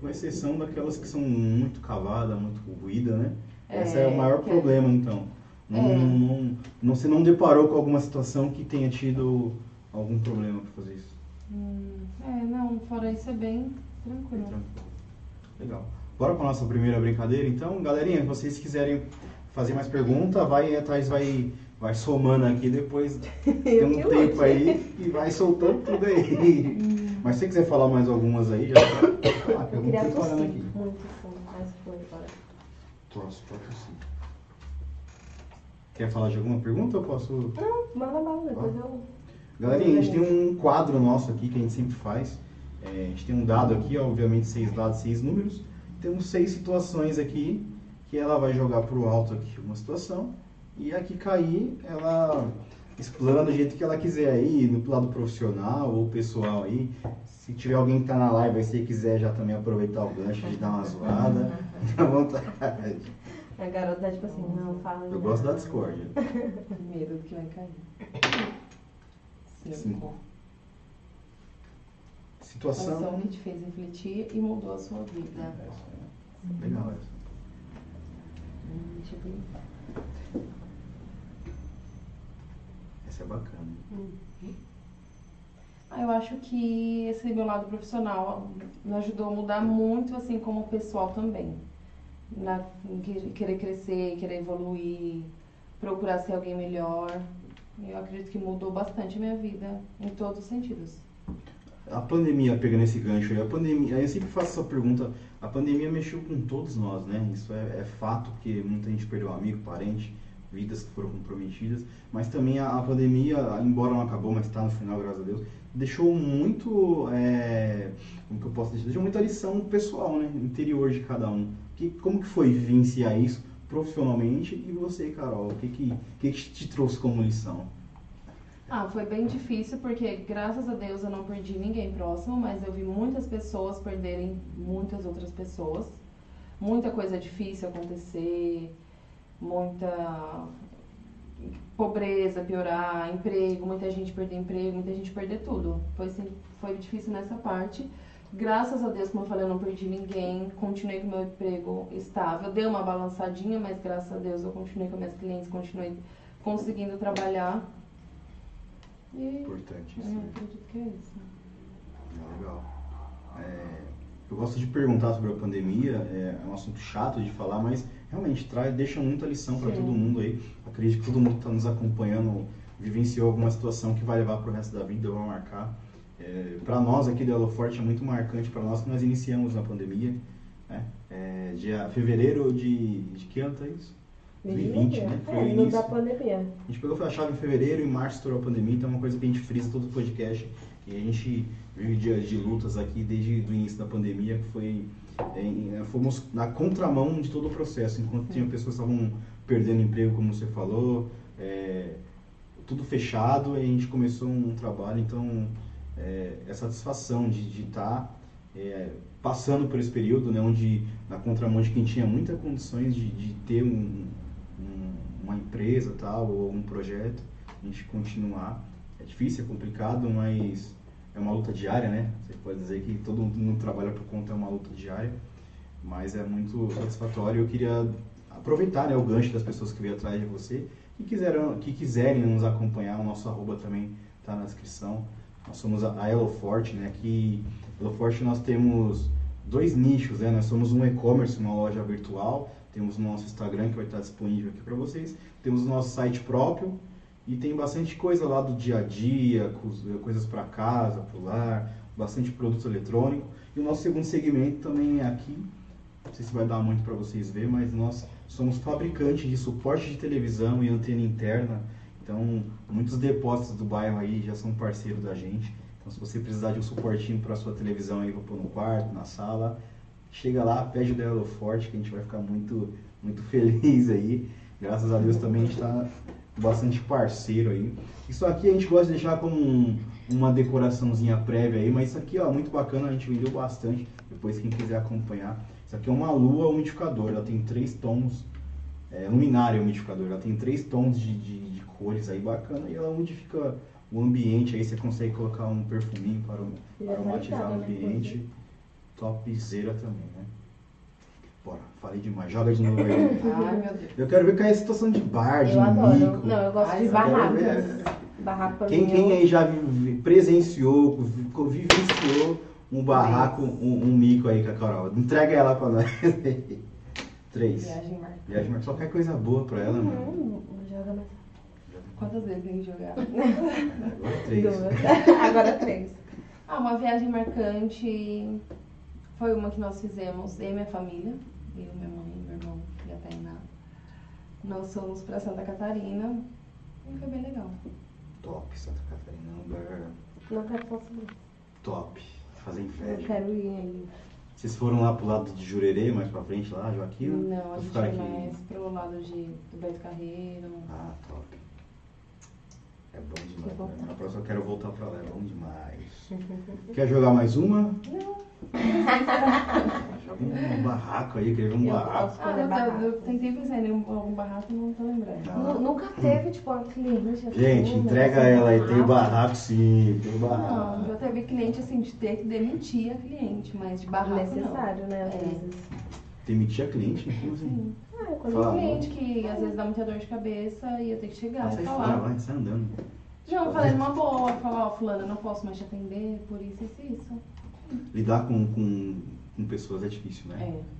Com exceção daquelas que são muito cavadas, muito ruída, né? É, Esse é o maior que é- problema, então. Não, É. não, não, você não deparou com alguma situação que tenha tido algum problema para fazer isso? Hum, é, não, fora isso é bem tranquilo. Tranquilo. Legal. Bora para nossa primeira brincadeira, então. Galerinha, se vocês quiserem fazer mais pergunta, vai atrás, vai, vai somando aqui depois. Tem um tempo lute. aí e vai soltando tudo aí. Mas se você quiser falar mais algumas aí, já ah, Eu queria pergunta tossir parando aqui. muito fundo, mas foi agora. Posso sim. Quer falar de alguma pergunta ou posso? Não, manda bala, depois eu. Galerinha, a gente tem um quadro nosso aqui que a gente sempre faz. É, a gente tem um dado aqui, obviamente seis dados, seis números. Temos seis situações aqui que ela vai jogar pro alto aqui uma situação e a que cair ela explana do jeito que ela quiser aí, no lado profissional ou pessoal aí. Se tiver alguém que tá na live aí, se quiser já também aproveitar o gancho de dar uma zoada, fica à vontade. A garota tá tipo assim, não, fala. Eu gosto da discórdia. Medo do que vai cair. Cinco. Cinco. Situação. Ação que te fez refletir e mudou a sua vida. Essa, Legal essa. Hum, deixa eu ver. Essa é bacana. Ah, eu acho que esse meu lado profissional me ajudou a mudar muito, assim, como pessoal também. Na, querer crescer, querer evoluir, procurar ser alguém melhor. Eu acredito que mudou bastante a minha vida, em todos os sentidos. A pandemia, pegando esse gancho aí, a pandemia, eu sempre faço essa pergunta, a pandemia mexeu com todos nós, né? Isso é, é fato, porque muita gente perdeu amigo, parente, vidas que foram comprometidas, mas também a, a pandemia, embora não acabou, mas está no final, graças a Deus, deixou muito, é, como que eu posso dizer, deixou muita lição pessoal, né? Interior de cada um. Que, como que foi vivenciar isso profissionalmente e você, Carol, o que que, que, que te trouxe como lição? Ah, foi bem difícil porque graças a Deus eu não perdi ninguém próximo, mas eu vi muitas pessoas perderem muitas outras pessoas. Muita coisa difícil acontecer, muita pobreza piorar, emprego, muita gente perder emprego, muita gente perder tudo. Foi, sim, foi difícil nessa parte. Graças a Deus, como eu falei, eu não perdi ninguém, continuei com meu emprego estável. Deu uma balançadinha, mas graças a Deus eu continuei com minhas clientes, continuei conseguindo trabalhar. Importante é, isso. né? acredito que é isso. Ah, Legal. É, eu gosto de perguntar sobre a pandemia, é, é um assunto chato de falar, mas realmente traz, deixa muita lição para todo mundo aí. Acredito que todo mundo que está nos acompanhando vivenciou alguma situação que vai levar para o resto da vida, vai marcar. É, para nós aqui do Elo Forte é muito marcante para nós que nós iniciamos na pandemia. Né? É, dia fevereiro de, de que ano tá isso? 2020, né? Foi o É, no início. da pandemia. A gente pegou a chave em fevereiro e em março estourou a pandemia, então é uma coisa que a gente frisa todo o podcast. E a gente vive dias de lutas aqui desde o início da pandemia, que foi. é, fomos na contramão de todo o processo, enquanto tinha pessoas que estavam perdendo emprego, como você falou, é, tudo fechado, e a gente começou um trabalho, então é, é satisfação de estar passando por esse período, né, onde na contramão de quem tinha muitas condições de, de ter um- uma empresa tal ou um projeto, a gente continuar. É difícil, é complicado, mas é uma luta diária, né? Você pode dizer que todo mundo trabalha por conta é uma luta diária, mas é muito satisfatório. Eu queria aproveitar né, o gancho das pessoas que veio atrás de você, que, quiseram, que quiserem nos acompanhar, o nosso arroba também está na descrição. Nós somos a a Elo Forte, né? Aqui, Elo Forte nós temos dois nichos, né? Nós somos um e-commerce, uma loja virtual, temos nosso Instagram que vai estar disponível aqui para vocês, temos nosso site próprio, E tem bastante coisa lá do dia a dia, coisas para casa, para o lar, bastante produto eletrônico. E o nosso segundo segmento também é aqui. Não sei se vai dar muito para vocês verem, mas nós somos fabricantes de suporte de televisão e antena interna. Então, muitos depósitos do bairro aí já são parceiros da gente. Então, se você precisar de um suportinho para sua televisão aí, para pôr no quarto, na sala, chega lá, pede o Delo Forte, que a gente vai ficar muito, muito feliz aí. Graças a Deus também a gente está bastante parceiro aí. Isso aqui a gente gosta de deixar como um, uma decoraçãozinha prévia aí, mas isso aqui, ó, muito bacana, a gente vendeu bastante. Depois quem quiser acompanhar. Isso aqui é uma lua umidificadora, ela tem três tons, é, luminária umidificadora, ela tem três tons de, de, de, cores aí bacana e ela umidifica o ambiente, aí você consegue colocar um perfuminho para, para aromatizar o né, ambiente. Topzera também, né? Bora, falei demais. Joga de novo aí. Ai, meu Deus. Eu quero ver qual é a situação de bar, de eu adoro. mico. Não, eu gosto Ai, de Barraco pra Quem, mim, quem aí já vi- presenciou, vi- vivenciou um barraco, um, um mico aí com a Carol? Entrega ela pra nós. Três. Viagem marcante. Viagem, mas só quer coisa boa pra ela, mano. Hum, joga mais. Quantas vezes tem que jogar? Agora três. Duas. Agora três. Ah, uma viagem marcante foi uma que nós fizemos, eu e minha família, eu, minha mãe, meu irmão e a Tainá. Nós fomos pra Santa Catarina e foi bem legal. Top, Santa Catarina. é um lugar Não quero falar sobre isso. top. Fazer Eu inveja. quero ir aí. Vocês foram lá pro lado de Jurerê, mais pra frente lá, Joaquim? Não, a gente foi aqui? mais pro lado de, do Beto Carreiro. Ah, top. É bom demais. Vou. Né? Na próxima eu quero voltar pra lá, é bom demais. Quer jogar mais uma? Não. Joga um barraco aí, quer ver um Eu barraco. posso. Ah, eu, eu, barraco. eu tentei pensar em algum barraco, não tô lembrando. Ah. Nu- Nunca teve, tipo, uma cliente assim. Gente, né, entrega assim, ela aí, tem barraco. barraco sim, tem Não, barraco. já teve cliente assim de ter que demitir a cliente, mas de barraco Necessário, né? Às É. vezes. Demitir a cliente? Como não. assim? Sim. Ah, quando Fala. Cliente que às vezes dá muita dor de cabeça e eu tenho que chegar e sai falar. fora, vai, sai andando. Não, falei numa boa, falar, ó, fulano, eu não posso mais te atender por isso, isso e isso. Lidar com, com, com pessoas é difícil, né? É.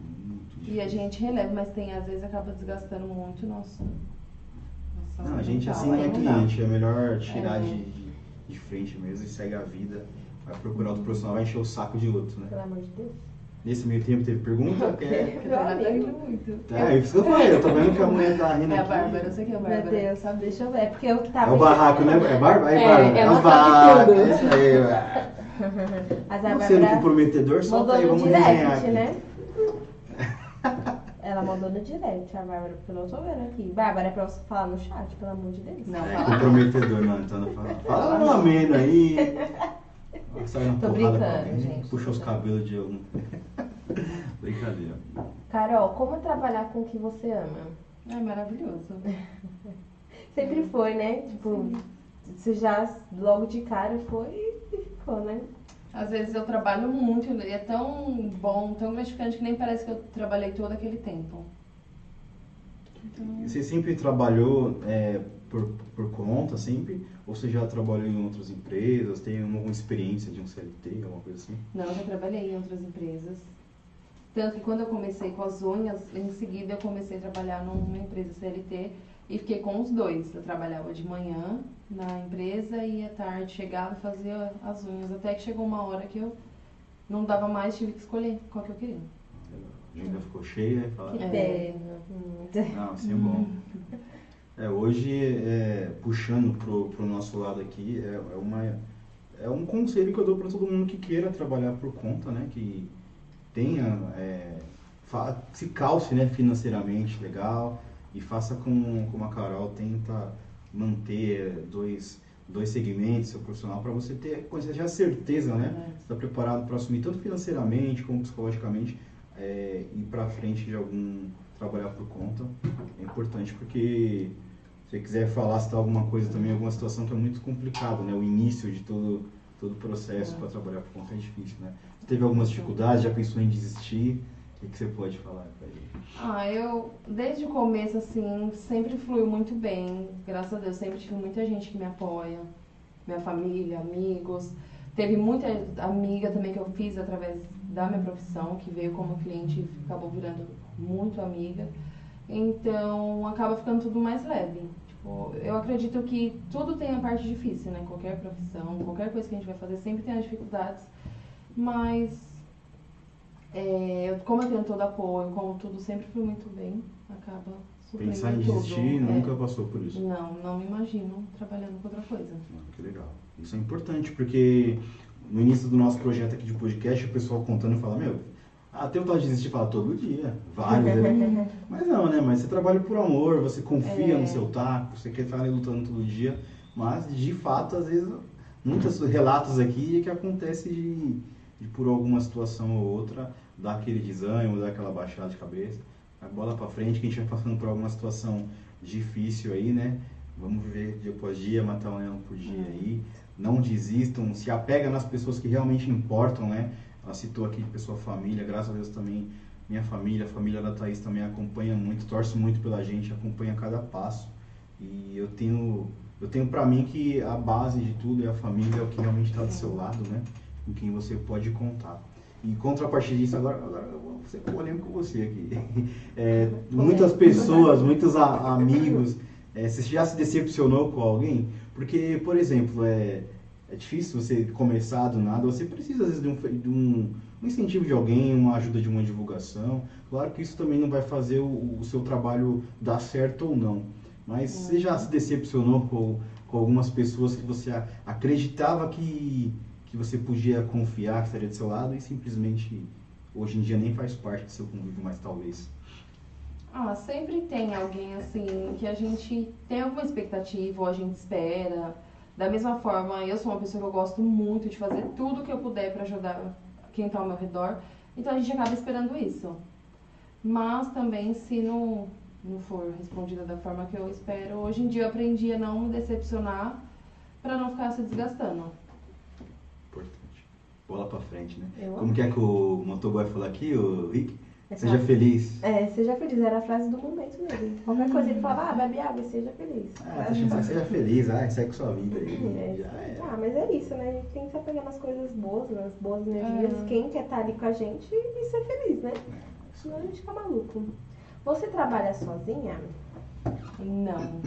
Muito E a gente releva, mas tem, às vezes acaba desgastando muito o nosso. nossa Não, a gente assim não é aí dá. cliente, é melhor tirar É. de, de, de frente mesmo e segue a vida. Vai procurar outro profissional, vai encher o saco de outro, né? Pelo amor de Deus. Nesse meio tempo teve pergunta? Quer? Porque tá. É, isso que eu falei, eu tô vendo que a mulher tá rindo É a. Bárbara, eu sei que é a Bárbara. Meu Deus, sabe? Deixa eu ver. É porque eu que É tava. o barraco, né? É barba? É, Bárbara. ela o sabe barraco. tudo. Isso aí. Mas a Não sendo Bárbara comprometedor, solta mandou aí, no vamos resenhar direct, aqui. né? Ela mandou no direct, a Bárbara, porque eu não tô vendo aqui. Bárbara, é pra você falar no chat, pelo amor de Deus. Não, É fala. comprometedor, não, então não fala. Fala no ameno aí. Sai uma Tô porrada brincando, alguém, gente. Puxa os cabelos de algum. Brincadeira. Carol, como é trabalhar com o que você ama? É maravilhoso. Sempre foi, né? Tipo, você já logo de cara foi e ficou, né? Às vezes eu trabalho muito e é tão bom, tão gratificante que nem parece que eu trabalhei todo aquele tempo. Então, Você sempre trabalhou é, por, por conta, sempre? Ou você já trabalhou em outras empresas? Tem alguma experiência de um CLT, alguma coisa assim? não, eu já trabalhei em outras empresas. Tanto que quando eu comecei com as unhas, em seguida eu comecei a trabalhar numa empresa CLT e fiquei com os dois. Eu trabalhava de manhã na empresa e à tarde chegava e fazia as unhas. Até que chegou uma hora que eu não dava mais, tive que escolher qual que eu queria. A agenda ficou cheia e fala. Que É. pena. Não, isso é bom. É, hoje, é, puxando pro, pro nosso lado aqui, é, é, uma, é um conselho que eu dou para todo mundo que queira trabalhar por conta, né? Que tenha, é, se calce né, financeiramente legal e faça como, como a Carol tenta manter dois, dois segmentos, seu profissional, para você ter, com essa já certeza, né? Você está preparado para assumir tanto financeiramente como psicologicamente é, ir para frente de algum trabalhar por conta é importante porque você quiser falar tá alguma coisa também alguma situação que é muito complicado né o início de todo todo o processo para trabalhar por conta é difícil né você teve algumas dificuldades já pensou em desistir o que, você pode falar pra gente? Ah, eu, desde o começo, assim, sempre fluiu muito bem. Graças a Deus, sempre tive muita gente que me apoia. Minha família, amigos. Teve muita amiga também que eu fiz através da minha profissão, que veio como cliente e acabou virando muito amiga. Então, acaba ficando tudo mais leve. Eu acredito que tudo tem a parte difícil, né? Qualquer profissão, qualquer coisa que a gente vai fazer sempre tem as dificuldades. Mas é, como eu tenho todo apoio, como tudo sempre foi muito bem, acaba suprindo Pensar em tudo. desistir É. nunca passou por isso. Não, não me imagino trabalhando com outra coisa. Ah, Que legal. Isso é importante, porque no início do nosso projeto aqui de podcast, o pessoal contando fala, meu, tem vontade de desistir, fala todo dia, vários, né? Mas não, né? Mas você trabalha por amor, você confia É. no seu taco, você quer estar ali lutando todo dia, mas de fato, às vezes, muitos relatos aqui é que acontece de, de por alguma situação ou outra, dar aquele desânimo, dar aquela baixada de cabeça, a bola pra frente, que a gente vai passando por alguma situação difícil aí, né? Vamos viver dia após dia, matar um leão por dia aí. Não desistam, se apega nas pessoas que realmente importam, né? Ela citou aqui de pessoa família, graças a Deus também minha família, a família da Thaís também acompanha muito, torce muito pela gente, acompanha cada passo. E eu tenho, eu tenho para mim que a base de tudo é a família, é o que realmente está do seu lado, né? Com quem você pode contar. E contrapartida disso, agora, agora eu vou ser polêmico com você aqui. É, muitas pessoas, muitos a- amigos, é, você já se decepcionou com alguém? Porque, por exemplo, é, é difícil você começar do nada, você precisa às vezes de um, de um, um incentivo de alguém, uma ajuda de uma divulgação. Claro que isso também não vai fazer o, o seu trabalho dar certo ou não. Mas você já se decepcionou com, com algumas pessoas que você acreditava que, que você podia confiar, que estaria do seu lado e simplesmente hoje em dia nem faz parte do seu convívio mais talvez. Ah, sempre tem alguém assim que a gente tem alguma expectativa ou a gente espera. Da mesma forma, eu sou uma pessoa que eu gosto muito de fazer tudo que eu puder para ajudar quem está ao meu redor. Então a gente acaba esperando isso. Mas também se não, não for respondida da forma que eu espero, hoje em dia eu aprendi a não me decepcionar para não ficar se desgastando. Importante. Bola pra frente, né? Eu Como que é que o motoboy falou aqui, o Rick? É Seja feliz. É, seja feliz, era a frase do momento dele. Qualquer coisa ele falava, ah, bebe água e seja feliz. Ah, tá chamando, seja feliz, ah, segue sua vida aí. É, Já é. Ah, mas é isso, né? A gente tem que se apegar nas coisas boas, nas boas energias. É. Quem quer estar ali com a gente e ser feliz, né? Senão a gente fica maluco. Você trabalha sozinha? Não.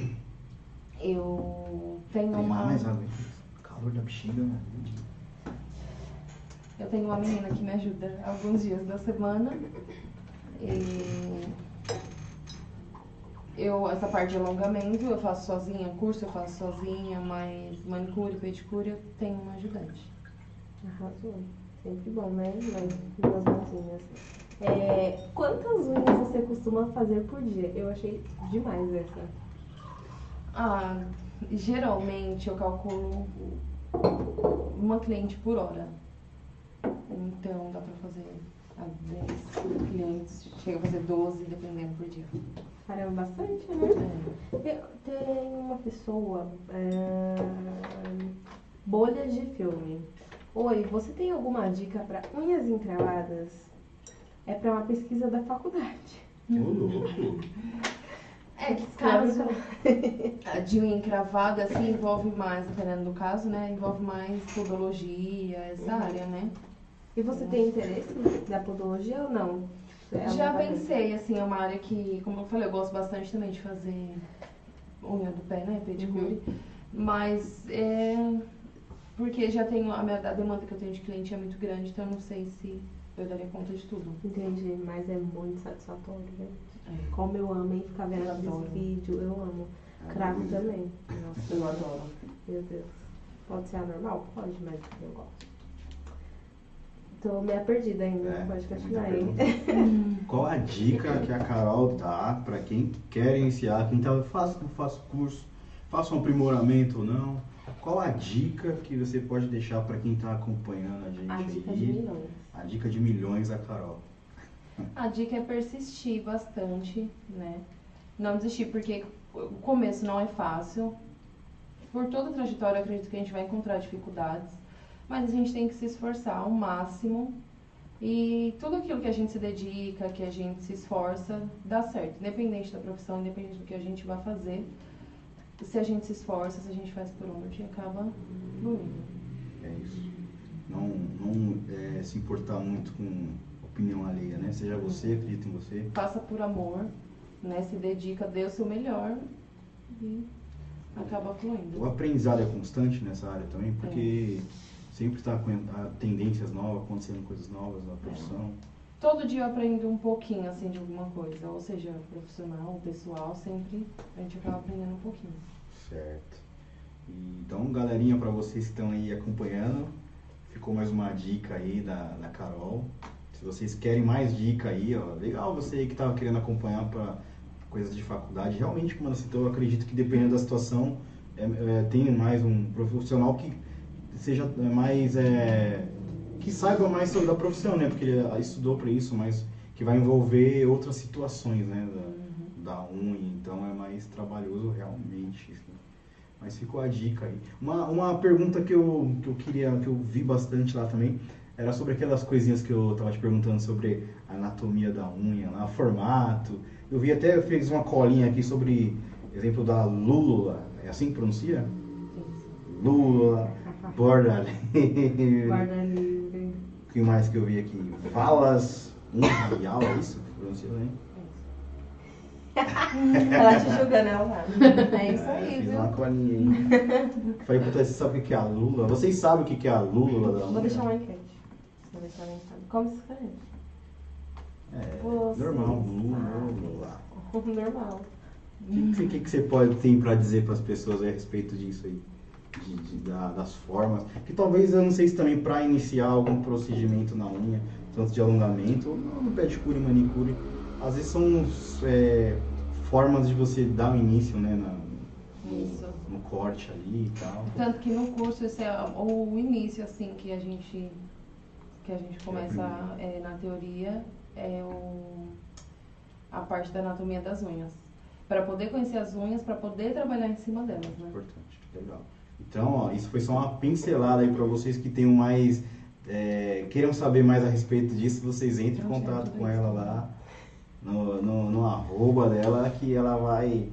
Eu tenho Tem uma. mais água. Calor da bexiga, né? Eu tenho uma menina que me ajuda alguns dias da semana. E eu, essa parte de alongamento eu faço sozinha, curso eu faço sozinha, mas manicure, pedicure eu tenho uma ajudante. Arrasou. Sempre bom, né? Mas duas mãozinhas. É, quantas unhas você costuma fazer por dia? Eu achei demais essa. Ah, geralmente eu calculo uma cliente por hora. Então dá pra fazer a 10 clientes, chega a fazer 12 dependendo por dia. Caramba, bastante, né? É. Tem- uma pessoa. é, bolhas de filme. Oi, você tem alguma dica para unhas encravadas? É para uma pesquisa da faculdade. Ô, louco. É que caso a de unha encravada assim envolve mais, dependendo do caso, né? Envolve mais podologia, essa área, né? E você tem interesse da podologia ou não? É Já pensei, assim, é uma área que, como eu falei, eu gosto bastante também de fazer unha do pé, né? Pedicure. Mas é. Porque já tenho. A, minha, a demanda que eu tenho de cliente é muito grande, então eu não sei se eu daria conta de tudo. Entendi, mas é muito satisfatório, né? É. Como eu amo, hein? Ficar vendo Eu esse adoro. vídeo, eu amo. Cravo também. Nossa, eu adoro. Meu Deus. Pode ser anormal? Pode, mas eu gosto. Tô meio perdida ainda, É, pode continuar aí. pergunta. Qual a dica que a Carol dá para quem quer iniciar, quem tá, faça, faça curso, faça um aprimoramento ou não? Qual a dica que você pode deixar para quem está acompanhando a gente A dica aí? de milhões. A dica de milhões da Carol. A dica é persistir bastante, né? Não desistir, porque o começo não é fácil. Por toda a trajetória, eu acredito que a gente vai encontrar dificuldades, mas a gente tem que se esforçar ao máximo. E tudo aquilo que a gente se dedica, que a gente se esforça, dá certo. Independente da profissão, independente do que a gente vai fazer. Se a gente se esforça, se a gente faz por onde, acaba fluindo. É isso. Não, não é, se importar muito com opinião alheia, né? Seja você, acredita em você. Faça por amor, né? Se dedica, dê o seu melhor e acaba fluindo. O aprendizado é constante nessa área também, porque sempre está com tendências novas, acontecendo coisas novas na profissão. Todo dia eu aprendo um pouquinho, assim, de alguma coisa. Ou seja, profissional, pessoal, sempre a gente acaba aprendendo um pouquinho. Certo. E, então, galerinha, para vocês que estão aí acompanhando, ficou mais uma dica aí da, da Carol. Se vocês querem mais dica aí, ó, legal você aí que estava querendo acompanhar para coisas de faculdade. Realmente, como ela citou, eu acredito que dependendo da situação, é, é, tem mais um profissional que seja mais é, que saiba mais sobre a profissão, né? Porque ele estudou para isso, mas que vai envolver outras situações, né? Da, da unha, então é mais trabalhoso realmente. assim. Mas ficou a dica aí. Uma, uma pergunta que eu, que eu queria, que eu vi bastante lá também, era sobre aquelas coisinhas que eu tava te perguntando sobre a anatomia da unha, lá, formato. Eu vi até, eu fiz uma colinha aqui sobre exemplo da lula, é assim que pronuncia? Lula, borda livre. Guarda livre. O que mais que eu vi aqui? Falas unreal, é isso que pronuncia, né? Ela te julgando, ela vai. É isso aí, Fiz viu? uma colinha aí. Falei, puta, você sabe o que é a lula? Vocês sabem o que é a lula da Vou deixar uma enquete. Vou deixar uma enquete. Como se escreve? É, Vocês normal, lula, lula. Normal. O que, que, que, você pode ter pra dizer pras pessoas a respeito disso aí? De, de- da- das formas. Que talvez, eu não sei se também pra iniciar algum procedimento na unha, tanto de alongamento ou no pedicure, manicure, às vezes são é, formas de você dar o início, né? na- no, no corte ali e tal. Tanto que no curso esse é o início assim que a gente que a gente começa é, na teoria é o, a parte da anatomia das unhas. Para poder conhecer as unhas, para poder trabalhar em cima delas, né? Importante, legal. Então, ó, isso foi só uma pincelada aí para vocês que tenham mais. é, queiram saber mais a respeito disso, vocês entrem em contato com ela lá no, no, no arroba dela que ela vai.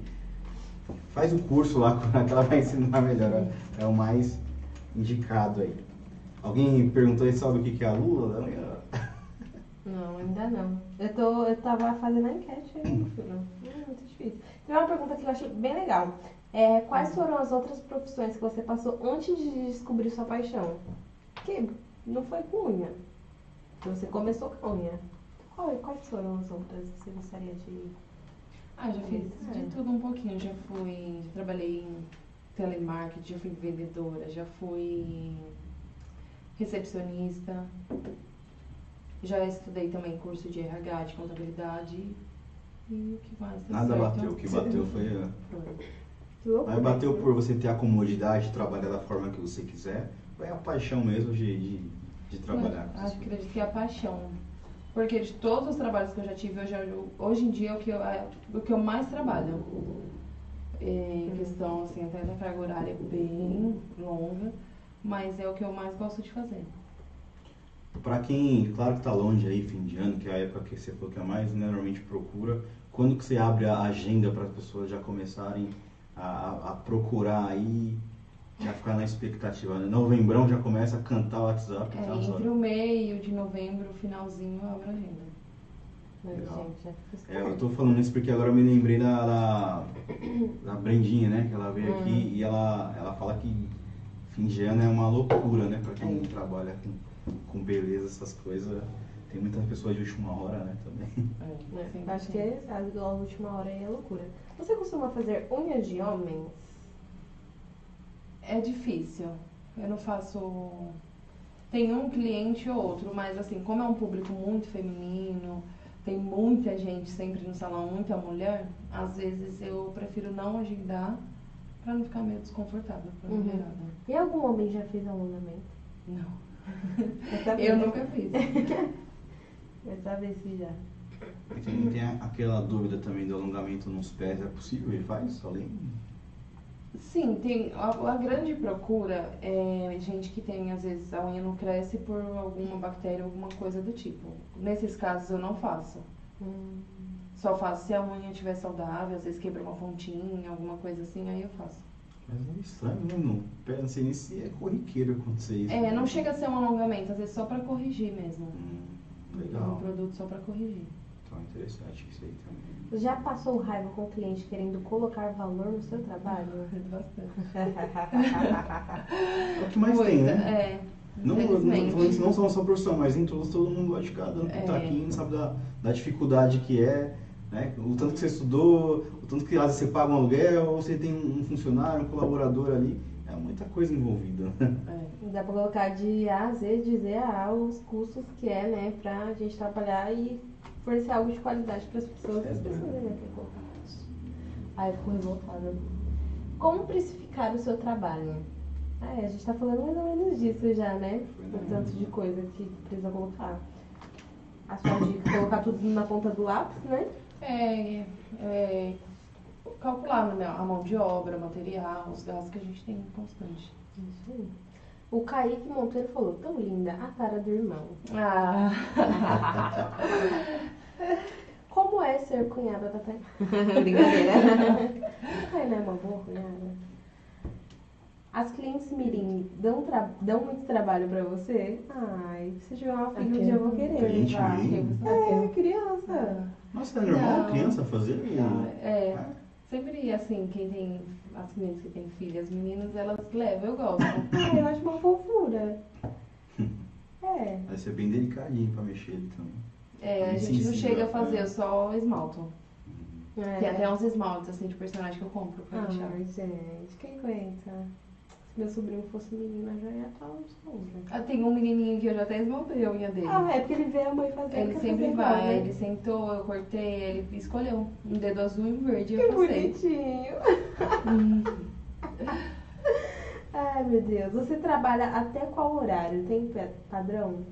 Faz o curso lá que ela vai ensinar melhor. É o mais indicado aí. Alguém perguntou aí, sabe o que é a Lula? Não, ainda não. Eu, tô, eu tava fazendo a enquete aí, meu filho. Hum, muito difícil. Tem uma pergunta que eu achei bem legal. É, quais foram as outras profissões que você passou antes de descobrir sua paixão? Que não foi com unha. Você começou com unha. Qual- quais foram as outras que você gostaria de. Ah, já fiz É. de tudo um pouquinho. Já fui, já trabalhei em telemarketing, já fui vendedora, já fui recepcionista. Já estudei também curso de RH, de contabilidade. E o que mais? Nada certo? bateu. O que bateu foi. a- Foi. Loucura, Mas bateu por você ter a comodidade de trabalhar da forma que você quiser. Ou é a paixão mesmo de, de, de trabalhar com Acho acredito que é a paixão. Porque de todos os trabalhos que eu já tive, hoje, hoje em dia é o que eu, é o que eu mais trabalho. É, Em questão, assim, até da carga horária é bem longa, mas é o que eu mais gosto de fazer. Pra quem, claro que tá longe aí, fim de ano, que é a época que você falou que é mais, né, normalmente procura. Quando que você abre a agenda para as pessoas já começarem a- a procurar aí, já ficar na expectativa? Né? Novembrão já começa a cantar o WhatsApp. É, tá, entre o meio de novembro, finalzinho, eu abro a agenda. Mas, Legal. fica É, eu tô falando isso porque agora eu me lembrei da, da, da Brendinha, né? Que ela veio aqui Uhum. e ela, ela fala que fim de ano é uma loucura, né? Pra quem É. trabalha com, com beleza, essas coisas. Tem muitas pessoas de última hora, né? Também. É, É, sempre acho que tem. a, última hora aí é loucura. Você costuma fazer unhas de homens? É difícil. Eu não faço. Tem um cliente ou outro, mas assim, como é um público muito feminino, tem muita gente sempre no salão, muita mulher, às vezes eu prefiro não agendar pra não ficar meio desconfortável pra Uhum. mulherada. E algum homem já fez alongamento? Não. Saber? Eu nunca fiz. Saber se já. E tem, aquela dúvida também do alongamento nos pés, é possível? Ele faz além? Sim, tem a, a grande procura é gente que tem, às vezes, a unha não cresce por alguma bactéria, alguma coisa do tipo. Nesses casos eu não faço. Hum, Só faço se a unha estiver saudável, às vezes quebra uma pontinha, alguma coisa assim, aí eu faço. Mas é estranho, né? Pé, não sei nem se é corriqueiro acontecer isso. É, não chega a ser um alongamento, às vezes só pra corrigir mesmo. Hum, Um legal. produto só pra corrigir. Então é interessante isso aí também. Já passou raiva com o cliente querendo colocar valor no seu trabalho? Bastante. É o que mais tem, né? É. Não, não, não só na sua profissão, mas em todos, todo mundo gosta de ficar dando É. pitaquinho, sabe da, da dificuldade que é, né? O tanto que você estudou, o tanto que às vezes você paga um aluguel, ou você tem um funcionário, um colaborador ali, é muita coisa envolvida. É. Dá pra colocar de A a Z, de Z a A, os custos que é, né, pra gente trabalhar e fornecer algo de qualidade pras pessoas. As pessoas né, querem colocar isso. Aí eu fico revoltada. Como precificar o seu trabalho? É, a gente tá falando mais ou menos disso já, né? O tanto de coisa que precisa colocar. A sua dica, colocar tudo na ponta do lápis, né? É, é, calcular né, a mão de obra, material, os gastos que a gente tem constante. Isso aí. O Kaique Monteiro falou, tão linda, a cara do irmão. Ah, Como é ser cunhada da Tainá? Brincadeira. Tainá é uma boa cunhada. As clientes mirim dão, tra- dão muito trabalho pra você? Ai, se tiver uma filha, um dia eu vou querer. Cliente levar. mirim? É, criança. Nossa, é normal Não. criança fazer? é, sempre assim, quem tem, as clientes que têm filhas meninas, elas levam, eu gosto. Ai, eu acho uma fofura. É. Vai ser bem delicadinho pra mexer ele também. É, a gente não chega a é. fazer, eu só esmalto. é. Tem até uns esmaltes assim de personagem que eu compro pra deixar. Ai, gente, quem aguenta? Se meu sobrinho fosse menina, já ia estar um sonho. Ah, tem um menininho que eu já até esmaltei a unha dele. Ah, é porque ele vê a mãe fazendo. Ele sempre fazer vai, igual, né? ele sentou, eu cortei, ele escolheu um dedo azul e um verde, Que eu bonitinho. Hum. Ai, meu Deus. Você trabalha até qual horário? Tem pa- padrão?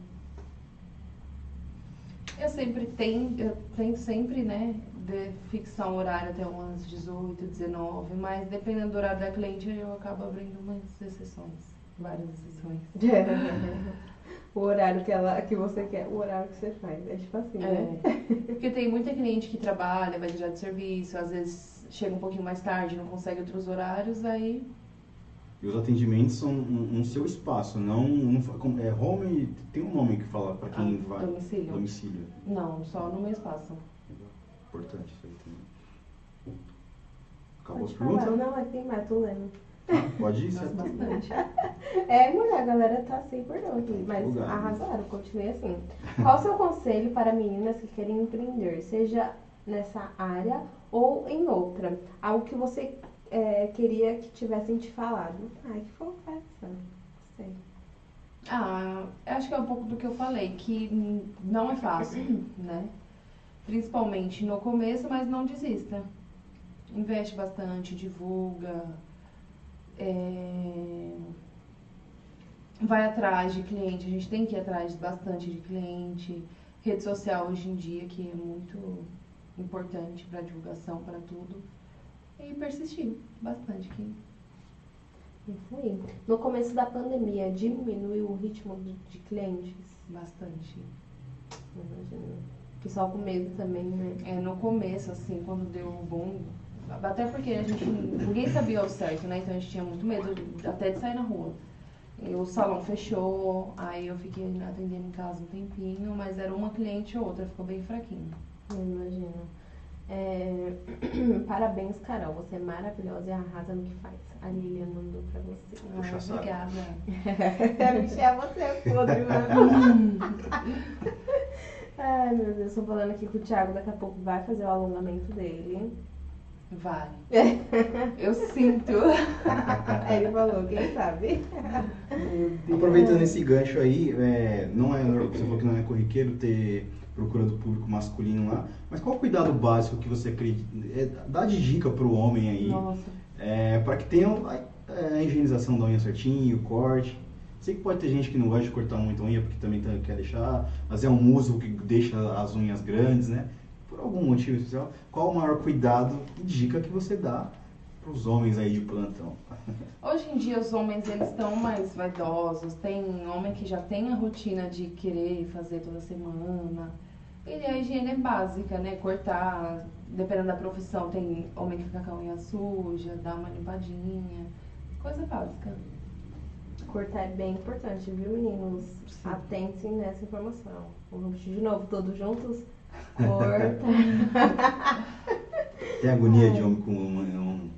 Eu sempre tenho, eu tento sempre, né, de fixar um horário até umas 18, 19, mas dependendo do horário da cliente eu acabo abrindo umas exceções, várias exceções. o horário que, ela, que você quer, o horário que você faz. É tipo assim, né? É, porque tem muita cliente que trabalha, vai direto de serviço, às vezes chega um pouquinho mais tarde, não consegue outros horários, aí E os atendimentos são um, um seu espaço, não, não é home, tem um nome que fala pra quem ah, vai. domicílio. Domicílio. Não, só no meu espaço. Importante isso aí também. Acabou as perguntas? Não, aqui tem mais, tô lendo. Ah, pode ir, certo? bastante. É, mulher, a galera tá sem perdão aqui, mas Empolgado. arrasaram, continue assim. Qual o seu conselho para meninas que querem empreender, seja nessa área ou em outra? Algo que você é, queria que tivessem te falado. Ai, que fofa essa. Sei. Ah, eu acho que é um pouco do que eu falei, que não é fácil, né? Principalmente no começo, mas não desista. Investe bastante, divulga, é, vai atrás de cliente, a gente tem que ir atrás bastante de cliente. Rede social hoje em dia, que é muito importante para divulgação, para tudo. E persistir bastante. Que Isso aí. No começo da pandemia, diminuiu o ritmo de, de clientes? bastante. Imagina. Pessoal com medo também, né? É, no começo, assim, quando deu o boom, até porque a gente, ninguém sabia ao certo, né? Então a gente tinha muito medo até de sair na rua. E o salão fechou, aí eu fiquei atendendo em casa um tempinho, mas era uma cliente ou outra, ficou bem fraquinho. Eu imagino. É, Parabéns, Carol. Você é maravilhosa e arrasa no que faz. A Lilian mandou pra você. Puxa Ah, obrigada. Encher você é podre, mano. Ai, meu Deus. Tô falando aqui que o Thiago daqui a pouco vai fazer o alongamento dele. Vai. Eu sinto. Aí ele falou, quem sabe? Aproveitando esse gancho aí, é, não é, você falou que não é corriqueiro ter procura do público masculino lá, mas qual o cuidado básico que você acredita? É, dá de dica pro homem aí, Nossa. é, para que tenha a, a higienização da unha certinho, o corte. Sei que pode ter gente que não gosta de cortar muito a unha porque também tá- quer deixar, mas é um músculo que deixa as unhas grandes, né? Por algum motivo especial. Qual o maior cuidado e dica que você dá pros homens aí de plantão? Hoje em dia os homens eles estão mais vaidosos, tem homem que já tem a rotina de querer fazer toda semana. E a higiene é básica, né? Cortar, dependendo da profissão, tem homem que fica com a unha suja, dá uma limpadinha. Coisa básica. Cortar é bem importante, viu, meninos? Sim. Atentem nessa informação. Vamos repetir de novo, todos juntos. Corta. Tem agonia de homem com uma, uma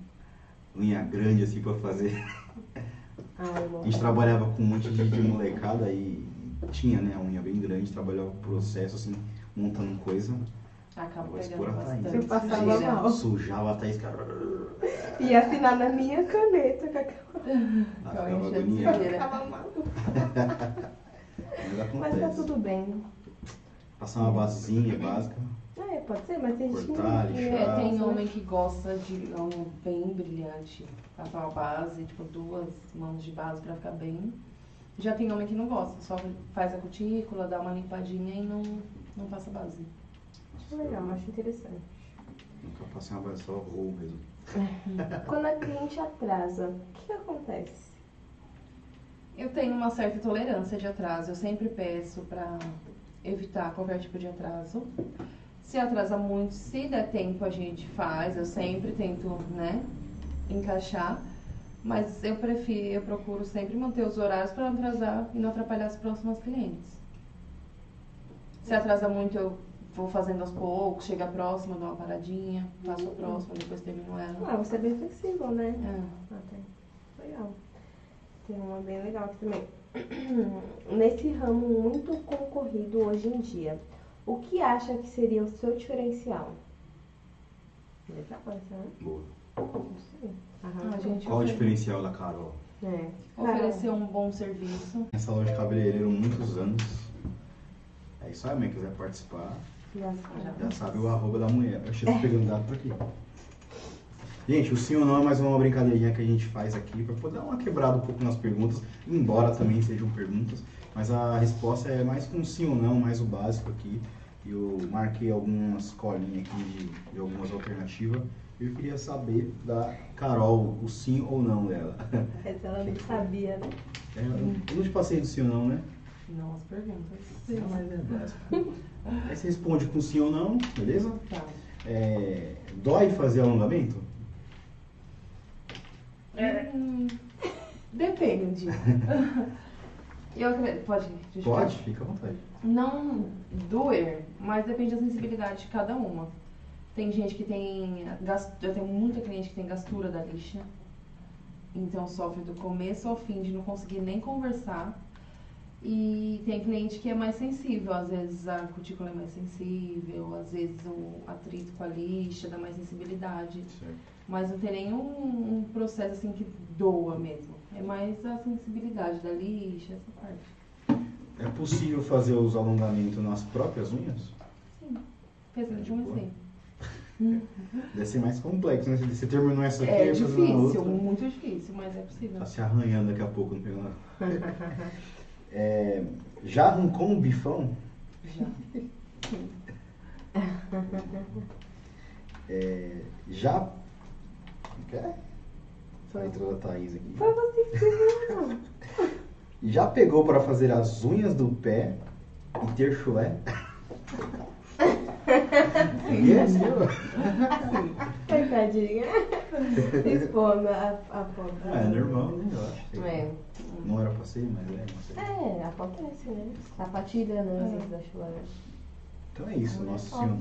unha grande assim pra fazer. Ai, A gente trabalhava com um monte de, de molecada e tinha, né, a unha bem grande, trabalhava o processo assim, montando coisa. Acaba Vou pegando expor a Thaís. bastante. Eu passava sujeira. mal. Sujava a Thaís, cara. E assinar na minha caneta com aquela. Ela ficava enchendo de agoniada. sujeira. Ficava mal. Mas Mas tá tudo bem. Passar uma basezinha básica. É, pode ser, mas tem gente que Cortar, não- lixar. É, tem né? homem que gosta de unha bem brilhante. Passar uma base, tipo, duas mãos de base pra ficar bem. Já tem homem que não gosta, só faz a cutícula, dá uma limpadinha e não, não passa base. Acho legal, acho interessante. Nunca passei uma só voo mesmo. Quando a cliente atrasa, o que, acontece? Eu tenho uma certa tolerância de atraso. Eu sempre peço pra evitar qualquer tipo de atraso. Se atrasa muito, se der tempo a gente faz. Eu sempre tento, né, encaixar. Mas eu prefiro, eu procuro sempre manter os horários para não atrasar e não atrapalhar as próximas clientes. Se atrasa muito, eu vou fazendo aos poucos, chega a próxima, dou uma paradinha, faço a próxima, depois termino ela. Ah, você é bem flexível, né? É. Ah, tem. Legal. Tem uma bem legal aqui também. Nesse ramo muito concorrido hoje em dia, o que acha que seria o seu diferencial? Legal essa, né? Boa. Não sei. A gente Qual o diferencial da Carol? É. oferecer um bom serviço. Essa loja de cabeleireiro muitos anos. É isso aí, quem quiser participar, Já sabe. o arroba da mulher. Eu estou pegando dado por aqui. Gente, o sim ou não é mais uma brincadeirinha que a gente faz aqui para poder dar uma quebrada um pouco nas perguntas, embora também sejam perguntas, mas a resposta é mais com sim ou não, mais o básico aqui. Eu marquei algumas colinhas aqui de, de algumas alternativas. Eu queria saber da Carol o sim ou não dela. Essa ela nem sabia, né? É, eu não te passei do sim ou não, né? Não as perguntas. Não, mas é básico. Aí você responde com sim ou não, beleza? Tá. É, dói fazer alongamento? Hum, depende. Eu acredito. Pode. Pode, fica à vontade. Não doer, mas depende da sensibilidade de cada uma. Tem gente que tem. Eu tenho muita cliente que tem gastura da lixa. Então sofre do começo ao fim de não conseguir nem conversar. E tem cliente que é mais sensível, às vezes a cutícula é mais sensível, às vezes o atrito com a lixa dá mais sensibilidade. Certo. Mas não tem nenhum um processo assim que doa mesmo. É mais a sensibilidade da lixa, essa parte. É possível fazer os alongamentos nas próprias unhas? Sim. Fez de um sim. Deve ser mais complexo, né? Você terminou essa aqui É difícil, muito difícil, mas é possível. Tá se arranhando daqui a pouco, não pegou nada. É, já arrancou um bifão? Já. É, já. O que é? A entrou a Thaís aqui. Foi você que escreveu. Já pegou pra fazer as unhas do pé e ter chulé? Yes, Coitadinha. Expondo a, a foto. Ah, é normal, né? Eu acho. É. Não era pra ser, mas é, não sei. É, acontece, né? Sapatilha, né? Às vezes da chulé. Então é isso, Olha nosso não.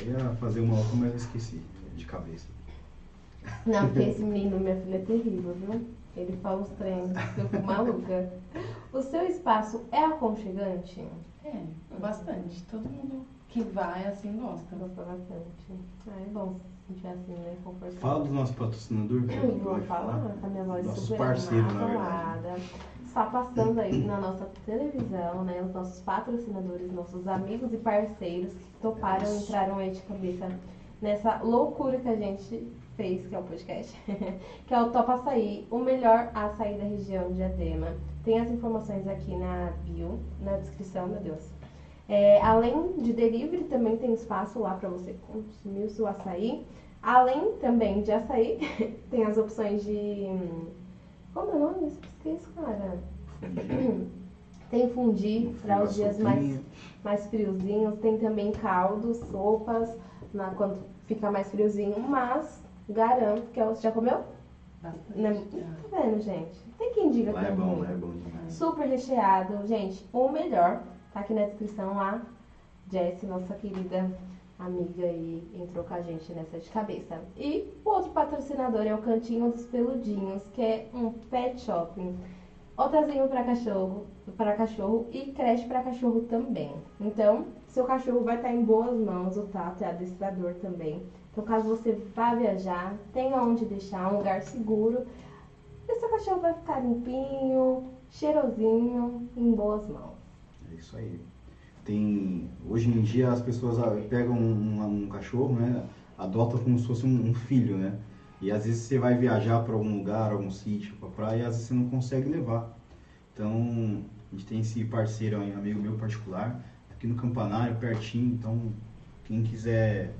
Eu ia fazer uma outra, mas eu esqueci de cabeça. Não, porque esse menino, minha filha, é terrível, viu? Ele fala os treinos, eu fico maluca. O seu espaço é aconchegante? É, bastante. Todo mundo que vai assim gosta. Gosta bastante. Ah, é bom se sentir assim, né? Confortável. Fala do nosso patrocinador. Eu eu vou falar, a minha voz Nossos super parceiros. Está passando aí na nossa televisão, né? Os nossos patrocinadores, nossos amigos e parceiros que toparam, Isso. entraram aí de cabeça nessa loucura que a gente fez, que é o podcast, que é o Top Açaí, o melhor açaí da região de Adema. Tem as informações aqui na bio, na descrição, meu Deus. É, além de delivery, também tem espaço lá para você consumir o seu açaí. Além também de açaí, tem as opções de. Como é o nome? Eu esqueço, cara. Tem fundi para os dias mais, mais friozinhos. Tem também caldos, sopas, na, quando fica mais friozinho. Mas garanto que é você já comeu? Bastante. Né? Tá vendo, gente? Tem quem diga que é bom, é bom demais. Super recheado, gente. O melhor, tá aqui na descrição lá. Jessie, nossa querida amiga aí, entrou com a gente nessa de cabeça. E o outro patrocinador é o Cantinho dos Peludinhos, que é um pet shopping. Hotelzinho para cachorro, para cachorro e creche para cachorro também. Então, seu cachorro vai estar em boas mãos, o Tato é adestrador também. Então, caso você vá viajar, tenha onde deixar, um lugar seguro. E seu cachorro vai ficar limpinho, cheirosinho, em boas mãos. Isso aí. Tem, hoje em dia as pessoas ah, pegam um, um cachorro, né? Adotam como se fosse um, um, filho, né? E às vezes você vai viajar para algum lugar, algum sítio, para praia, e às vezes você não consegue levar. Então, a gente tem esse parceiro, um amigo meu particular, aqui no Campanário, pertinho. Então, quem quiser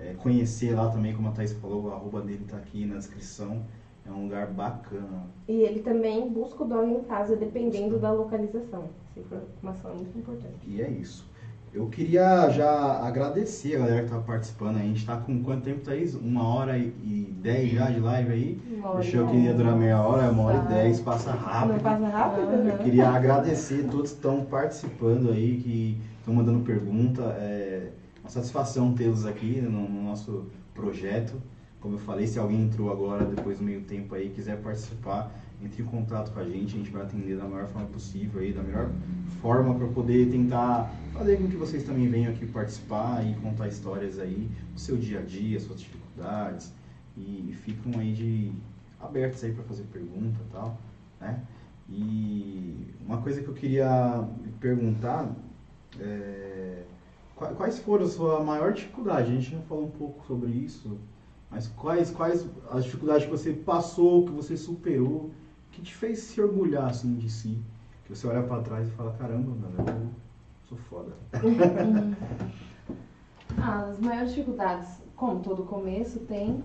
é, conhecer lá também, como a Thaís falou, a arroba dele está aqui na descrição. É um lugar bacana. E ele também busca o dog em casa, dependendo da localização. Essa informação é muito importante. E é isso. Eu queria já agradecer a galera que está participando. A gente está com quanto tempo, Thaís? Uma hora e dez já de live aí. Achei que ia durar meia hora, uma hora e dez, passa rápido. Não passa rápido? Uhum. Eu queria agradecer a todos que estão participando aí, que estão mandando pergunta. É uma satisfação tê-los aqui no, no nosso projeto. Como eu falei, se alguém entrou agora, depois do meio tempo aí, quiser participar, entre em contato com a gente, a gente vai atender da melhor forma possível aí, da melhor forma para poder tentar fazer com que vocês também venham aqui participar e contar histórias aí do seu dia a dia, suas dificuldades e, e ficam aí de abertos aí para fazer pergunta e tal, né? E uma coisa que eu queria perguntar é, quais foram a sua maior dificuldade? A gente já falou um pouco sobre isso, mas quais, quais as dificuldades que você passou, que você superou, que te fez se orgulhar assim de si? Que você olha para trás e fala, caramba, mano, eu sou foda. ah, as maiores dificuldades, como todo começo, tem.